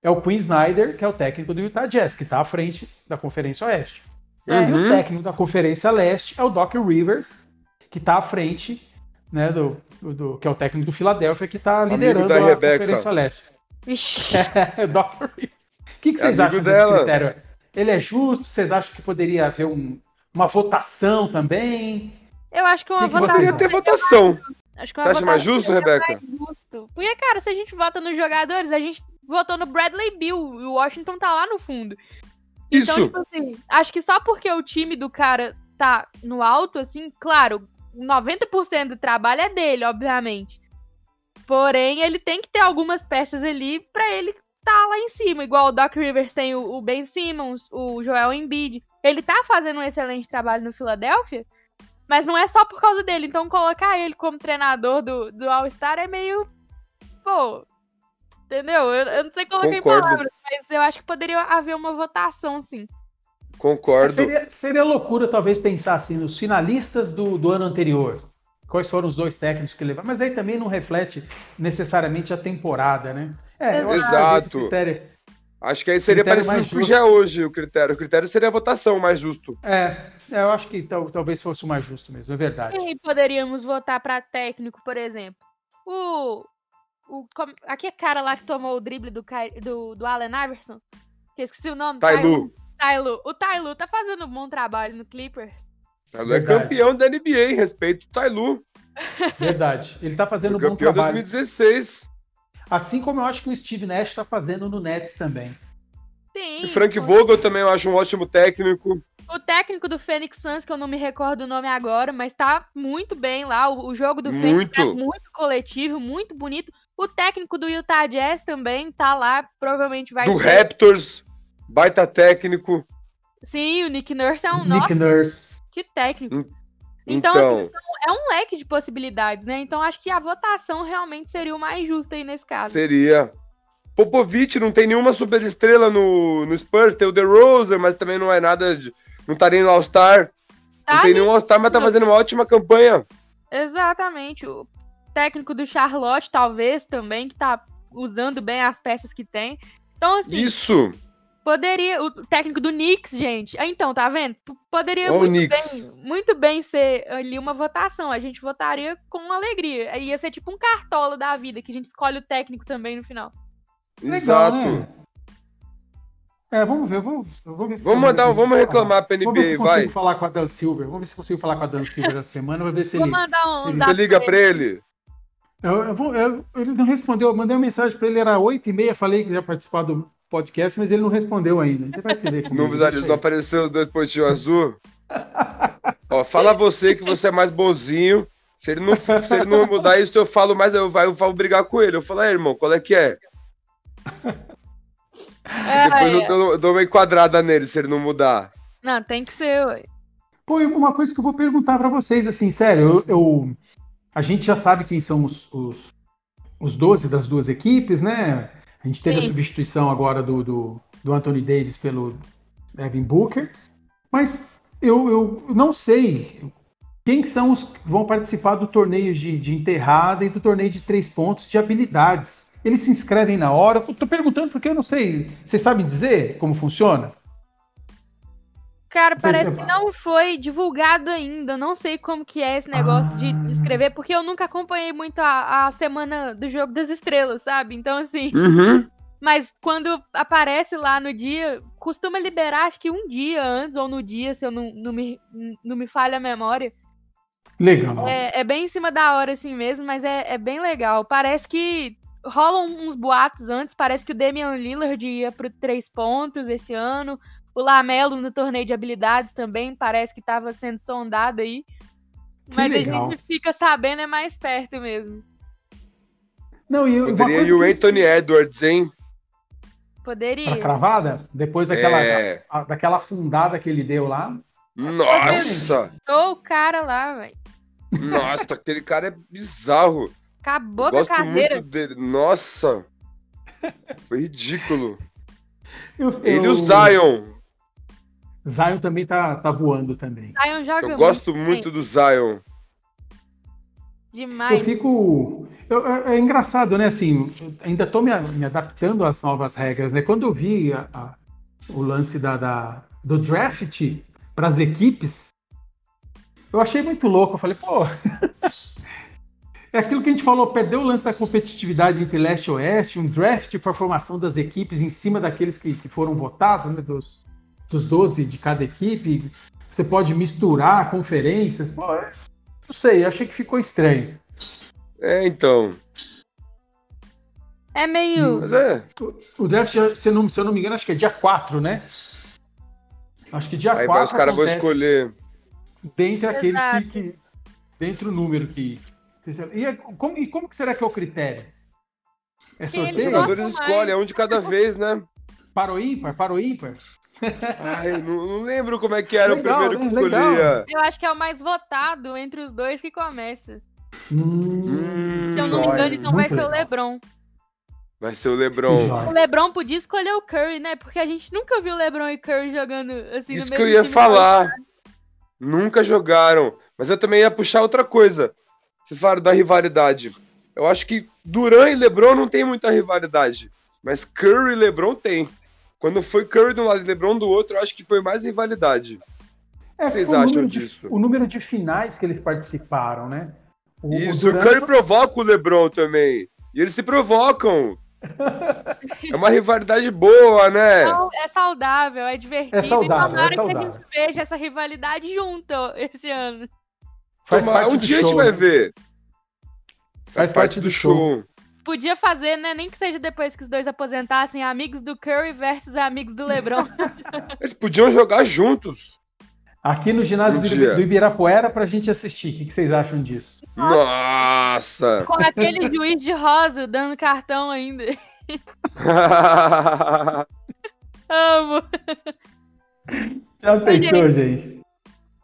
[SPEAKER 3] é o Quinn Snyder, que é o técnico do Utah Jazz, que está à frente da Conferência Oeste. Uhum. E o técnico da Conferência Leste é o Doc Rivers, que está à frente, né, do, do, que é o técnico do Philadelphia, que está liderando a Rebeca. Conferência Leste. É, Doc Rivers. O que, que vocês acham desse critério? Ele é justo? Vocês acham que poderia haver um, uma votação também?
[SPEAKER 1] Eu acho que uma
[SPEAKER 2] que votação. Poderia ter votação.
[SPEAKER 1] Acho
[SPEAKER 2] que Você acha mais justo, Rebeca? Mais
[SPEAKER 1] justo. Porque, cara, se a gente vota nos jogadores, a gente votou no Bradley Bill e o Washington tá lá no fundo. Então, Isso. tipo assim, acho que só porque o time do cara tá no alto, assim, claro, 90% do trabalho é dele, obviamente. Porém, ele tem que ter algumas peças ali para ele tá lá em cima. Igual o Doc Rivers tem o, Ben Simmons, o Joel Embiid. Ele tá fazendo um excelente trabalho no Philadelphia, mas não é só por causa dele. Então, colocar ele como treinador do, do All-Star é meio. Pô, Entendeu? Eu, eu não sei colocar em
[SPEAKER 2] Concordo.
[SPEAKER 1] palavras, mas eu acho que poderia haver uma votação, sim.
[SPEAKER 2] Concordo.
[SPEAKER 3] Seria, seria loucura, talvez, pensar assim nos finalistas do, do ano anterior. Quais foram os dois técnicos que levaram? Mas aí também não reflete necessariamente a temporada, né? É, eu acho que
[SPEAKER 2] Exato.
[SPEAKER 3] critério-
[SPEAKER 2] Acho que aí seria parecido com o que já é hoje o critério. O critério seria a votação mais justo.
[SPEAKER 3] É, é, eu acho que tal- talvez fosse o mais justo mesmo, é verdade.
[SPEAKER 1] Quem poderíamos votar pra técnico, por exemplo? O. o com- aquele cara lá que tomou o drible do, do, do Allen Iverson. Que eu esqueci o nome.
[SPEAKER 2] Tailu.
[SPEAKER 1] Tailu. O Tailu tá fazendo um bom trabalho no Clippers.
[SPEAKER 2] Tailu é campeão da NBA, respeito o Tailu.
[SPEAKER 3] Verdade. Ele tá fazendo um bom
[SPEAKER 2] campeão em
[SPEAKER 3] trabalho.
[SPEAKER 2] 2016.
[SPEAKER 3] Assim como eu acho que o Steve Nash tá fazendo no Nets também.
[SPEAKER 1] Sim.
[SPEAKER 2] O Frank Vogel também eu acho um ótimo técnico.
[SPEAKER 1] O técnico do Phoenix Suns, que eu não me recordo o nome agora, mas tá muito bem lá. O, o jogo do Phoenix
[SPEAKER 2] Muito.
[SPEAKER 1] é muito coletivo, muito bonito. O técnico do Utah Jazz também tá lá, provavelmente vai
[SPEAKER 2] Do
[SPEAKER 1] ser-
[SPEAKER 2] Raptors, baita técnico.
[SPEAKER 1] Sim, o Nick Nurse é um
[SPEAKER 3] Nick
[SPEAKER 1] nossa,
[SPEAKER 3] Nurse.
[SPEAKER 1] que técnico. Então,
[SPEAKER 2] Então,
[SPEAKER 1] assim, é um leque de possibilidades, né? Então acho que a votação realmente seria o mais justo aí nesse caso.
[SPEAKER 2] seria. Popovich não tem nenhuma superestrela no, no Spurs, tem o DeRozan, mas também não é nada de... Não tá nem no All-Star.
[SPEAKER 1] Tá
[SPEAKER 2] não tem nenhum All-Star, mas tá fazendo uma ótima campanha.
[SPEAKER 1] Exatamente. O técnico do Charlotte, talvez, também, que tá usando bem as peças que tem. Então, assim,
[SPEAKER 2] Isso.
[SPEAKER 1] Poderia. O técnico do Knicks, gente. Ah, Então, tá vendo? Poderia
[SPEAKER 2] Ó o
[SPEAKER 1] muito bem, muito bem ser ali uma votação. A gente votaria com alegria. Ia ser tipo um cartola da vida, que a gente escolhe o técnico também no final.
[SPEAKER 3] Legal,
[SPEAKER 2] Exato.
[SPEAKER 3] né? É, vamos ver, vamos, vamos ver se
[SPEAKER 2] Vamos mandar, vamos
[SPEAKER 3] falar.
[SPEAKER 2] reclamar pra
[SPEAKER 3] Vamos ver se
[SPEAKER 2] NBA, vai.
[SPEAKER 3] falar com a Dan Silver. Vamos ver se consigo falar com a Dan Silver essa semana. Vamos ver se
[SPEAKER 1] Vou
[SPEAKER 3] ele.
[SPEAKER 1] mandar um
[SPEAKER 3] Você
[SPEAKER 2] liga
[SPEAKER 1] pra
[SPEAKER 2] pra ele.
[SPEAKER 3] Eu, eu vou- eu- ele não respondeu. Eu mandei uma mensagem pra ele, era 8 e meia. Falei que ia participar do podcast, mas ele não respondeu ainda. Você vai se ver.
[SPEAKER 2] Não visualiza,
[SPEAKER 3] deixa
[SPEAKER 2] não apareceu dois pontinhos azul. Ó, fala você que você é mais bonzinho. Se ele não, se ele não mudar isso, eu falo mais, eu, eu vou brigar com ele. Eu falo, aí, irmão, qual é que é?
[SPEAKER 1] É,
[SPEAKER 2] Depois
[SPEAKER 1] é.
[SPEAKER 2] eu dou, eu dou uma enquadrada nele se ele não mudar.
[SPEAKER 1] Não, tem que ser, ué.
[SPEAKER 3] Pô, e uma coisa que eu vou perguntar pra vocês, assim, sério, eu, eu- a gente já sabe quem são os, os, os 12 das duas equipes, né? A gente teve
[SPEAKER 1] Sim.
[SPEAKER 3] a substituição agora do, do, do Anthony Davis pelo Devin Booker, mas eu, eu não sei quem que são os que vão participar do torneio de, de enterrada e do torneio de três pontos de habilidades. Eles se inscrevem na hora? Tô perguntando porque eu não sei. Vocês sabem dizer como funciona?
[SPEAKER 1] Cara, parece
[SPEAKER 3] exemplo-
[SPEAKER 1] que não foi divulgado ainda. Não sei como que é esse negócio de
[SPEAKER 3] Ah.
[SPEAKER 1] escrever, porque eu nunca acompanhei muito a, a semana do Jogo das Estrelas, sabe? Então, assim.
[SPEAKER 2] Uhum.
[SPEAKER 1] Mas quando aparece lá no dia, costuma liberar acho que um dia antes ou no dia, se eu não, não, me, não me falha a memória.
[SPEAKER 3] Legal.
[SPEAKER 1] É, é bem em cima da hora assim mesmo, mas é, é bem legal. Parece que rolam uns boatos antes, parece que o Damian Lillard ia pro três pontos esse ano. O Lamelo no torneio de habilidades também parece que estava sendo sondado aí.
[SPEAKER 3] Que
[SPEAKER 1] Mas
[SPEAKER 3] legal.
[SPEAKER 1] a gente fica sabendo é mais perto mesmo.
[SPEAKER 3] Não, e
[SPEAKER 2] Poderia ir o
[SPEAKER 3] que-
[SPEAKER 2] Anthony Edwards, hein?
[SPEAKER 3] Pra
[SPEAKER 1] Poderia.
[SPEAKER 3] cravada? Depois daquela,
[SPEAKER 2] É.
[SPEAKER 3] da- daquela afundada que ele deu lá.
[SPEAKER 2] Nossa!
[SPEAKER 1] Tô o cara lá, velho.
[SPEAKER 2] Nossa, aquele cara é bizarro.
[SPEAKER 1] Acabou com a cadeira.
[SPEAKER 2] muito dele. Nossa! Foi ridículo.
[SPEAKER 3] Eu-
[SPEAKER 2] Ele e
[SPEAKER 3] eu-
[SPEAKER 2] o Zion.
[SPEAKER 3] Zion também tá, tá voando também.
[SPEAKER 1] Zion joga
[SPEAKER 2] Eu gosto
[SPEAKER 1] bem,
[SPEAKER 2] muito do Zion.
[SPEAKER 1] demais.
[SPEAKER 3] Eu fico. eu- é, é engraçado, né? Assim, ainda tô me, me adaptando às novas regras, né? Quando eu vi a- a- o lance da, da- do draft para as equipes, eu achei muito louco. Eu falei, pô. É aquilo que a gente falou, perdeu o lance da competitividade entre leste e oeste, um draft para a formação das equipes em cima daqueles que, que foram votados, né, dos, dos 12 de cada equipe. Você pode misturar conferências. Pô, é- não sei, achei que ficou estranho.
[SPEAKER 2] É, então.
[SPEAKER 1] É meio.
[SPEAKER 2] Mas é.
[SPEAKER 3] O draft, se eu não, se eu não me engano, acho que é dia 4, né? Acho que dia
[SPEAKER 2] Aí
[SPEAKER 3] 4
[SPEAKER 2] vai, os caras vão escolher.
[SPEAKER 3] dentre aqueles que, que. Dentre o número que. E, é- como, e como que será que é o critério? É
[SPEAKER 1] Quem
[SPEAKER 2] Os
[SPEAKER 3] sorteio?
[SPEAKER 2] jogadores escolhem, é um de cada vez, né?
[SPEAKER 3] Para o ímpar? Para o ímpar?
[SPEAKER 2] Ai, eu não, não lembro como é que era
[SPEAKER 3] Legal,
[SPEAKER 2] o primeiro que
[SPEAKER 3] né? Legal.
[SPEAKER 2] escolhia.
[SPEAKER 1] Eu acho que é o mais votado entre os dois que começa.
[SPEAKER 3] Hum,
[SPEAKER 1] Se eu não me engano, então vai
[SPEAKER 3] Muito
[SPEAKER 1] ser o
[SPEAKER 3] legal.
[SPEAKER 1] LeBron.
[SPEAKER 2] Vai ser o LeBron.
[SPEAKER 1] O LeBron podia escolher o Curry, né? Porque a gente nunca viu o LeBron e Curry jogando assim
[SPEAKER 2] Isso que eu ia falar. Nunca jogaram. Mas eu também ia puxar outra coisa. Vocês falaram da rivalidade. Eu acho que Duran e LeBron não tem muita rivalidade. Mas Curry e LeBron tem. Quando foi Curry de um lado e LeBron do outro, eu acho que foi mais rivalidade. É, o que vocês acham disso?
[SPEAKER 3] De, o número de finais que eles participaram, né?
[SPEAKER 2] O, Isso, o, Durant... o Curry provoca o LeBron também. E eles se provocam. É uma rivalidade boa, né?
[SPEAKER 1] é saudável, é divertido.
[SPEAKER 3] É saudável,
[SPEAKER 1] e
[SPEAKER 3] é saudável.
[SPEAKER 1] que a gente veja essa rivalidade junto esse ano.
[SPEAKER 2] Faz Toma, um dia show, a gente vai né? ver. Faz, Faz parte, do, do show. show.
[SPEAKER 1] Podia fazer, né? Nem que seja depois que os dois aposentassem, amigos do Curry versus amigos do LeBron.
[SPEAKER 2] Eles podiam jogar juntos.
[SPEAKER 3] Aqui no ginásio do, do Ibirapuera pra gente assistir. O que, que vocês acham disso?
[SPEAKER 2] Nossa!
[SPEAKER 1] Com aquele juiz de rosa dando cartão ainda. Amo.
[SPEAKER 3] Já pensou, gente?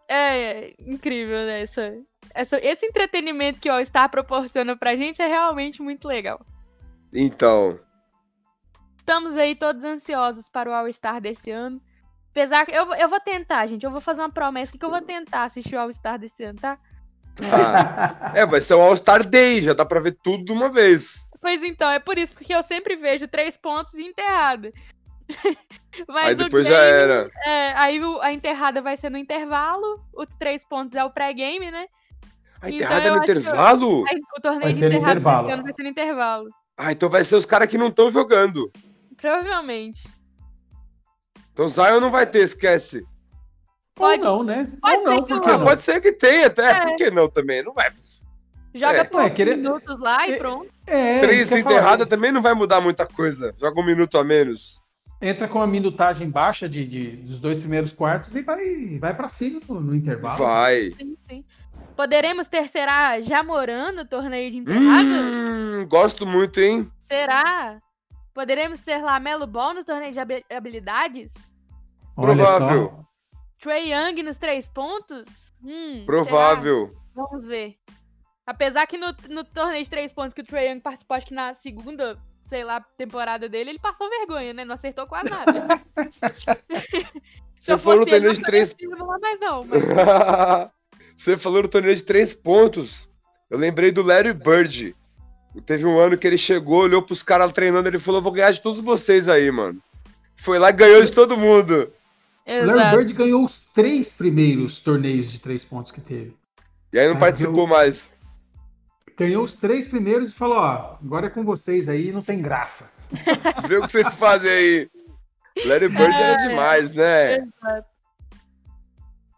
[SPEAKER 1] É, é, incrível, né? Essa, essa, esse entretenimento que o All Star proporciona pra gente é realmente muito legal.
[SPEAKER 2] Então.
[SPEAKER 1] Estamos aí todos ansiosos para o All Star desse ano. Apesar que eu, eu vou tentar, gente. Eu vou fazer uma promessa que eu vou tentar assistir o All Star desse ano, tá?
[SPEAKER 2] Ah, é, vai ser um All-Star Day, já dá pra ver tudo de uma vez.
[SPEAKER 1] Pois então, é por isso, porque eu sempre vejo três pontos e enterrada.
[SPEAKER 2] Mas aí depois game, já era.
[SPEAKER 1] É, aí a enterrada vai ser no intervalo, os três pontos é o pré-game, né?
[SPEAKER 2] A enterrada então, é no intervalo?
[SPEAKER 1] Que, o torneio vai de enterrada intervalo. vai ser no intervalo.
[SPEAKER 2] Ah, então vai ser os caras que não estão jogando.
[SPEAKER 1] Provavelmente.
[SPEAKER 2] Então Zion não vai ter, esquece.
[SPEAKER 3] Pode, Ou não, né?
[SPEAKER 1] Pode,
[SPEAKER 3] Ou
[SPEAKER 1] ser
[SPEAKER 3] não,
[SPEAKER 1] que
[SPEAKER 2] não. pode ser que tenha até. É. Por que não também? Não vai.
[SPEAKER 1] Joga é. por é, querer... minutos lá e é, pronto.
[SPEAKER 2] É, Três na enterrada também não vai mudar muita coisa. Joga um minuto a menos.
[SPEAKER 3] Entra com a minutagem baixa de, de dos dois primeiros quartos e vai, vai pra cima no, no intervalo.
[SPEAKER 2] Vai.
[SPEAKER 1] Sim, sim. Poderemos ter, será, Jamoran no torneio de enterrada?
[SPEAKER 2] Hum, gosto muito, hein?
[SPEAKER 1] Será? Poderemos ter Lamelo Ball no torneio de habilidades?
[SPEAKER 2] Provável.
[SPEAKER 1] Trey Young nos três pontos? Hum,
[SPEAKER 2] Provável.
[SPEAKER 1] Será? Vamos ver. Apesar que no, no torneio de três pontos que o Trey Young participou, acho que na segunda, sei lá, temporada dele, ele passou vergonha, né? Não acertou quase nada.
[SPEAKER 2] Você falou no torneio de três...
[SPEAKER 1] Não mais não, mas...
[SPEAKER 2] Você falou no torneio de três pontos. Eu lembrei do Larry Bird. Teve um ano que ele chegou, olhou pros caras treinando, ele falou: vou ganhar de todos vocês aí, mano. Foi lá e ganhou de todo mundo.
[SPEAKER 3] Exato. Larry Bird ganhou os três primeiros torneios de três pontos que teve.
[SPEAKER 2] E aí não aí participou ganhou, mais.
[SPEAKER 3] Ganhou os três primeiros e falou: ó, agora é com vocês aí, não tem graça.
[SPEAKER 2] Vê o que vocês fazem aí. Larry Bird é, era demais, né? Exato.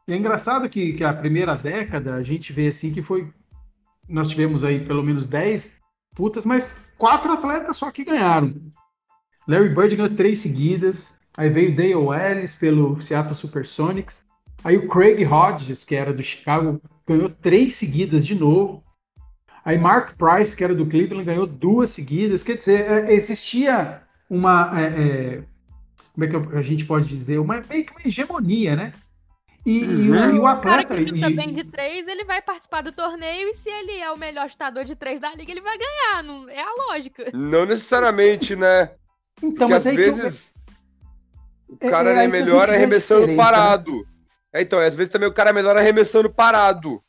[SPEAKER 3] É engraçado que, que a primeira década a gente vê assim que foi. Nós tivemos aí pelo menos 10 putas, mas quatro atletas só que ganharam. Larry Bird ganhou três seguidas, Aí veio Dale Ellis pelo Seattle Supersonics. Aí o Craig Hodges, que era do Chicago, ganhou três seguidas de novo. Aí Mark Price, que era do Cleveland, ganhou duas seguidas. Quer dizer, é, existia uma. É, é, como é que a gente pode dizer? Uma, meio que uma hegemonia, né? E, uhum. e, o, e o atleta. O cara que
[SPEAKER 1] chuta e... bem de três, ele vai participar do torneio e se ele é o melhor chutador de três da liga, ele vai ganhar. Não, é a lógica.
[SPEAKER 2] Não necessariamente, né? Então, Porque às vezes. O cara é, é, é melhor arremessando parado. Né? É, então, às vezes também o cara é melhor arremessando parado.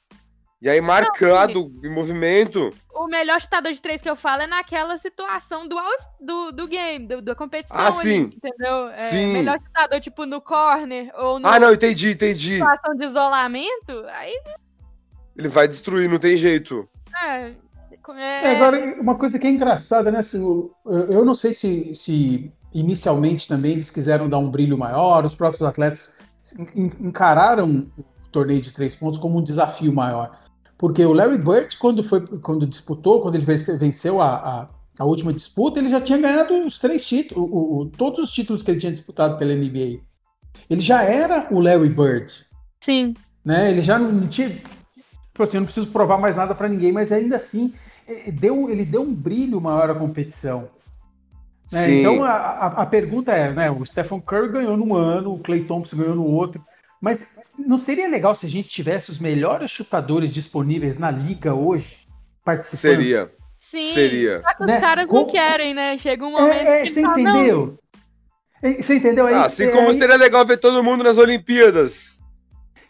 [SPEAKER 2] E aí, marcado não, em movimento.
[SPEAKER 1] O melhor chutador de três que eu falo é naquela situação do, do, do game, do, da competição.
[SPEAKER 2] Ah, sim.
[SPEAKER 1] entendeu? É,
[SPEAKER 2] sim.
[SPEAKER 1] Melhor chutador, tipo, no corner ou no.
[SPEAKER 2] Ah, não, entendi, entendi.
[SPEAKER 1] Situação de isolamento, aí.
[SPEAKER 2] Ele vai destruir, não tem jeito.
[SPEAKER 1] É.
[SPEAKER 3] é... é agora, uma coisa que é engraçada, né? Assim, eu não sei se, se inicialmente também eles quiseram dar um brilho maior, os próprios atletas encararam o torneio de três pontos como um desafio maior. Porque o Larry Bird, quando, foi, quando disputou, quando ele venceu a, a, a última disputa, ele já tinha ganhado os três títulos, o, o, todos os títulos que ele tinha disputado pela NBA. Ele já era o Larry Bird.
[SPEAKER 1] Sim.
[SPEAKER 3] Né? Ele já não tinha. Tipo assim, eu não preciso provar mais nada para ninguém, mas ainda assim, deu, ele deu um brilho maior à competição. Né? Então a, a, a, pergunta é, né, o Stephen Curry ganhou num ano, o Clay Thompson ganhou no outro, mas não seria legal se a gente tivesse os melhores chutadores disponíveis na liga hoje participando?
[SPEAKER 2] Seria,
[SPEAKER 1] Sim,
[SPEAKER 2] seria.
[SPEAKER 1] Só que os
[SPEAKER 3] Né?
[SPEAKER 1] caras
[SPEAKER 3] Com-
[SPEAKER 1] não querem, né? Chega um momento
[SPEAKER 3] É, é,
[SPEAKER 1] que
[SPEAKER 3] você
[SPEAKER 1] eles falam, não,
[SPEAKER 3] entendeu? É, Você entendeu? Aí,
[SPEAKER 2] Ah, assim
[SPEAKER 3] é
[SPEAKER 2] como
[SPEAKER 3] aí-
[SPEAKER 2] seria legal ver todo mundo nas Olimpíadas.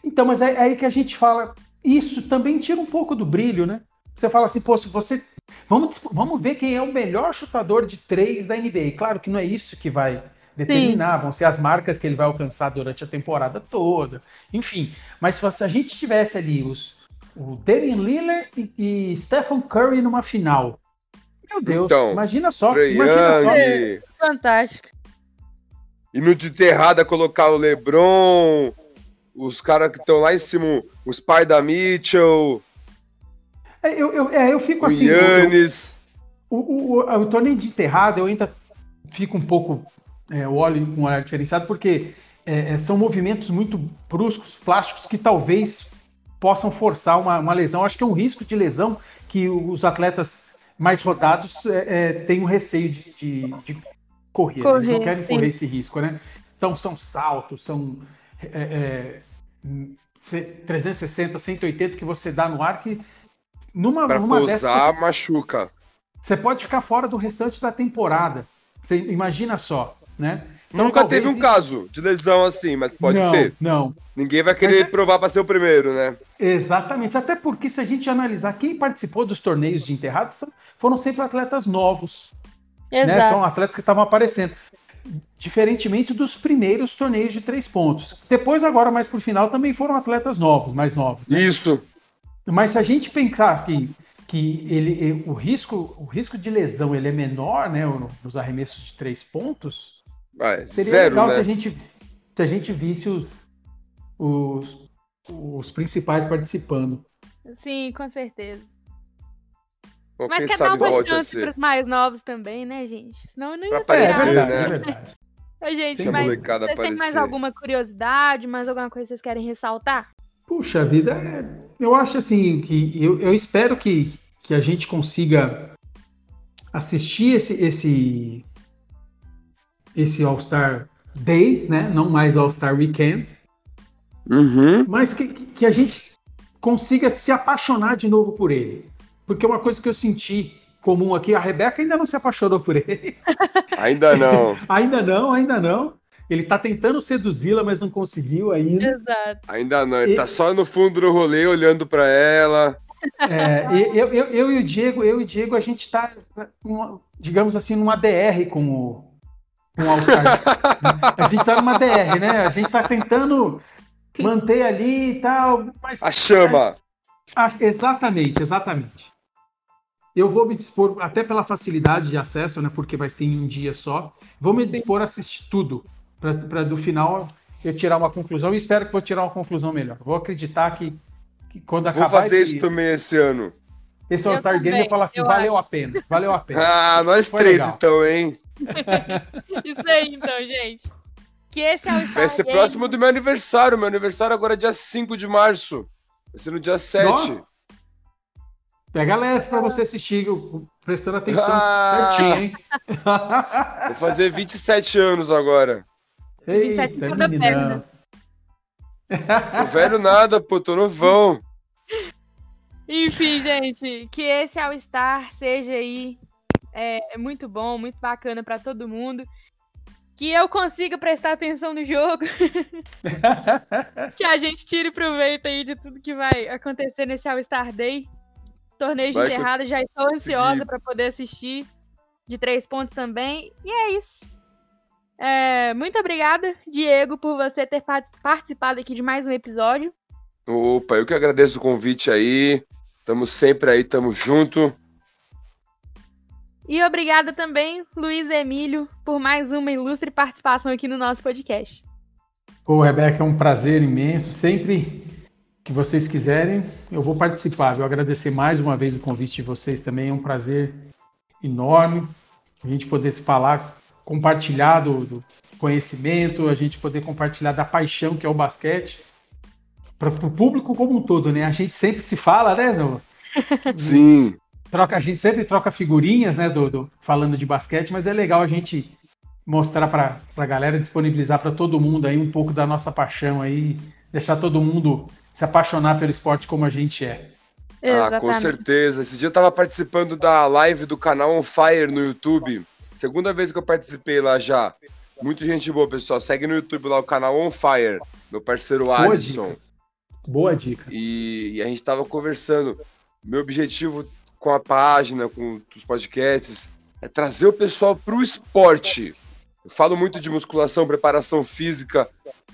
[SPEAKER 3] Então, mas é, é aí que a gente fala. Isso também tira um pouco do brilho, né? Você fala assim, pô, se você. Vamos, vamos ver quem é o melhor chutador de três da NBA. Claro que não é isso que vai determinar, vão ser as marcas que ele vai alcançar durante a temporada toda. Enfim, mas se a gente tivesse ali os, o Damian Lillard e, e Stephen Curry numa final. Meu Deus,
[SPEAKER 2] Então,
[SPEAKER 3] imagina só.
[SPEAKER 2] Trae
[SPEAKER 3] Imagina só.
[SPEAKER 2] Young.
[SPEAKER 1] fantástico.
[SPEAKER 2] E no de enterrada colocar o LeBron, os caras que estão lá em cima, os pais da Mitchell,
[SPEAKER 3] É, eu, eu, é, eu fico
[SPEAKER 2] o
[SPEAKER 3] assim. eu- eu-
[SPEAKER 2] Yannis.
[SPEAKER 3] O, o, o, o torneio de enterrada eu ainda fico um pouco. É, eu olho com um olhar diferenciado, porque é, é, são movimentos muito bruscos, plásticos, que talvez possam forçar uma, uma lesão. Acho que é um risco de lesão que os atletas mais rodados é, é, têm um receio de, de, de correr. né? Eles não
[SPEAKER 1] Correr,
[SPEAKER 3] querem
[SPEAKER 1] sim.
[SPEAKER 3] correr esse risco, né? Então são saltos, são é, é, hum, ce- 360, 180 que você dá no ar que numa,
[SPEAKER 2] Pra
[SPEAKER 3] numa dessas,
[SPEAKER 2] pousar, machuca.
[SPEAKER 3] você pode ficar fora do restante da temporada. Você imagina só, né? Então,
[SPEAKER 2] Nunca
[SPEAKER 3] talvez
[SPEAKER 2] teve um caso de lesão assim, mas pode
[SPEAKER 3] não,
[SPEAKER 2] ter.
[SPEAKER 3] Não,
[SPEAKER 2] Ninguém vai querer
[SPEAKER 3] Mas é-
[SPEAKER 2] provar pra ser o primeiro, né?
[SPEAKER 3] exatamente. Até porque se a gente analisar quem participou dos torneios de enterrados são- foram sempre atletas novos, né?
[SPEAKER 1] Exato.
[SPEAKER 3] São atletas que estavam aparecendo. Diferentemente dos primeiros torneios de três pontos. Depois, agora, mais pro final, também foram atletas novos, mais novos. né?
[SPEAKER 2] Isso.
[SPEAKER 3] Mas se a gente pensar que, que ele, o, risco, o risco de lesão ele é menor né, no- nos arremessos de três pontos,
[SPEAKER 2] Vai,
[SPEAKER 3] Seria
[SPEAKER 2] zero,
[SPEAKER 3] legal se a
[SPEAKER 2] né?
[SPEAKER 3] gente, se a gente visse os, os, os principais participando.
[SPEAKER 1] Sim, com certeza.
[SPEAKER 2] Bom,
[SPEAKER 1] Mas quer dar uma chance
[SPEAKER 2] ser.
[SPEAKER 1] pros mais novos também, né, gente? Senão não ia
[SPEAKER 3] É,
[SPEAKER 2] aparecer, né?
[SPEAKER 3] é verdade.
[SPEAKER 1] Ô, gente, mas vocês têm mais alguma curiosidade, mais alguma coisa que vocês querem ressaltar?
[SPEAKER 3] Puxa vida, é- eu acho assim que eu, eu espero que, que a gente consiga assistir esse esse esse All-Star Day, né? Não mais All-Star Weekend,
[SPEAKER 2] Uhum.
[SPEAKER 3] mas que, que a gente consiga se apaixonar de novo por ele. Porque uma coisa que eu senti comum aqui, a Rebeca ainda não se apaixonou por ele.
[SPEAKER 2] Ainda não.
[SPEAKER 3] ainda não, ainda não. Ele tá tentando seduzi-la, mas não conseguiu ainda.
[SPEAKER 1] Exato.
[SPEAKER 2] Ainda não. Ele
[SPEAKER 3] E-
[SPEAKER 2] tá só no fundo do rolê olhando pra ela.
[SPEAKER 3] É, e- eu, eu, eu e o Diego, eu e o Diego, a gente tá, digamos assim, numa DR com o, com o All-Star. a gente tá numa DR, né? A gente tá tentando manter ali e tal, mas
[SPEAKER 2] A chama.
[SPEAKER 3] Ah, exatamente, exatamente. Eu vou me dispor, até pela facilidade de acesso, né? Porque vai ser em um dia só. Vou me dispor a assistir tudo. Para do final eu tirar uma conclusão e espero que vou tirar uma conclusão melhor. Vou acreditar que, que quando
[SPEAKER 2] Vou
[SPEAKER 3] acabar
[SPEAKER 2] fazer
[SPEAKER 3] esse,
[SPEAKER 2] isso também esse ano.
[SPEAKER 3] esse All-Star Game, eu falo assim:
[SPEAKER 1] eu
[SPEAKER 3] valeu a pena, valeu a pena.
[SPEAKER 2] Ah, nós
[SPEAKER 3] Foi
[SPEAKER 2] três
[SPEAKER 3] legal.
[SPEAKER 2] então, hein?
[SPEAKER 1] Isso aí, então, gente. Que esse é o Star
[SPEAKER 2] Vai ser
[SPEAKER 1] Game.
[SPEAKER 2] próximo do meu aniversário. Meu aniversário agora é dia 5 de março. Vai ser no dia 7.
[SPEAKER 3] Nossa. Pega leve para você assistir, prestando atenção
[SPEAKER 2] Ah.
[SPEAKER 3] certinho, hein?
[SPEAKER 2] Vou fazer 27 anos agora.
[SPEAKER 1] 27
[SPEAKER 3] Eita,
[SPEAKER 1] cada
[SPEAKER 3] meninão.
[SPEAKER 2] Tô velho nada, pô, tô novão.
[SPEAKER 1] Enfim, gente, que esse All-Star seja aí é, muito bom, muito bacana pra todo mundo. Que eu consiga prestar atenção no jogo. que a gente tire proveito aí de tudo que vai acontecer nesse All-Star Day. Torneio de
[SPEAKER 2] Vai
[SPEAKER 1] enterrada, já estou ansiosa pra poder assistir. De três pontos também. E é isso. É, muito obrigada, Diego, por você ter partic- participado aqui de mais um episódio.
[SPEAKER 2] Opa, eu que agradeço o convite aí. Tamo sempre aí, tamo junto.
[SPEAKER 1] E obrigada também, Luiz Emílio, por mais uma ilustre participação aqui no nosso podcast.
[SPEAKER 3] Pô, Rebeca, é um prazer imenso. Sempre que vocês quiserem, eu vou participar. Eu agradecer mais uma vez o convite de vocês também. É um prazer enorme a gente poder se falar, compartilhar do, do conhecimento, a gente poder compartilhar da paixão que é o basquete para o público como um todo, né? A gente sempre se fala, né? no-
[SPEAKER 2] Sim.
[SPEAKER 3] Troca, a gente sempre troca figurinhas, né, do, do- falando de basquete, mas é legal a gente mostrar para a galera, disponibilizar para todo mundo aí um pouco da nossa paixão aí, deixar todo mundo se apaixonar pelo esporte como a gente é.
[SPEAKER 2] Exatamente. Ah, com certeza. Esse dia eu tava participando da live do canal On Fire no YouTube. Segunda vez que eu participei lá já. Muito gente boa, pessoal. Segue no YouTube lá o canal On Fire, meu parceiro Boa Alisson.
[SPEAKER 3] Dica. Boa dica.
[SPEAKER 2] E, e, a gente tava conversando. Meu objetivo com a página, com os podcasts, é trazer o pessoal pro esporte. Eu falo muito de musculação, preparação física.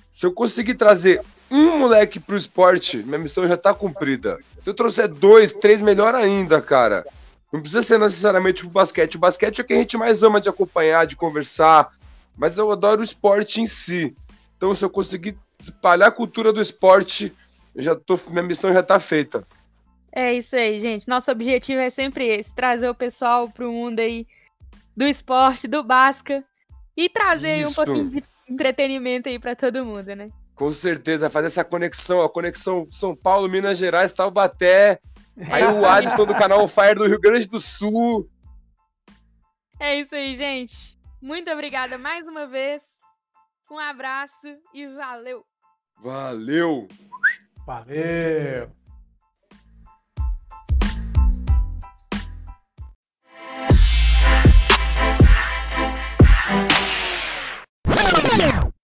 [SPEAKER 2] Se eu conseguir trazer um moleque pro esporte, minha missão já tá cumprida. Se eu trouxer dois, três, melhor ainda, cara. Não precisa ser necessariamente o basquete. O basquete é o que a gente mais ama de acompanhar, de conversar. Mas eu adoro o esporte em si. Então, se eu conseguir espalhar a cultura do esporte, eu já tô, minha missão já tá feita.
[SPEAKER 1] É isso aí, gente. Nosso objetivo é sempre esse: trazer o pessoal pro mundo aí do esporte, do basca. E trazer um pouquinho de entretenimento aí para todo mundo, né?
[SPEAKER 2] Com certeza, fazer essa conexão, a conexão São Paulo, Minas Gerais, Taubaté. Aí o Adson do canal Fire do Rio Grande do Sul.
[SPEAKER 1] É isso aí, gente. Muito obrigada mais uma vez. Um abraço e valeu.
[SPEAKER 2] Valeu.
[SPEAKER 3] Valeu.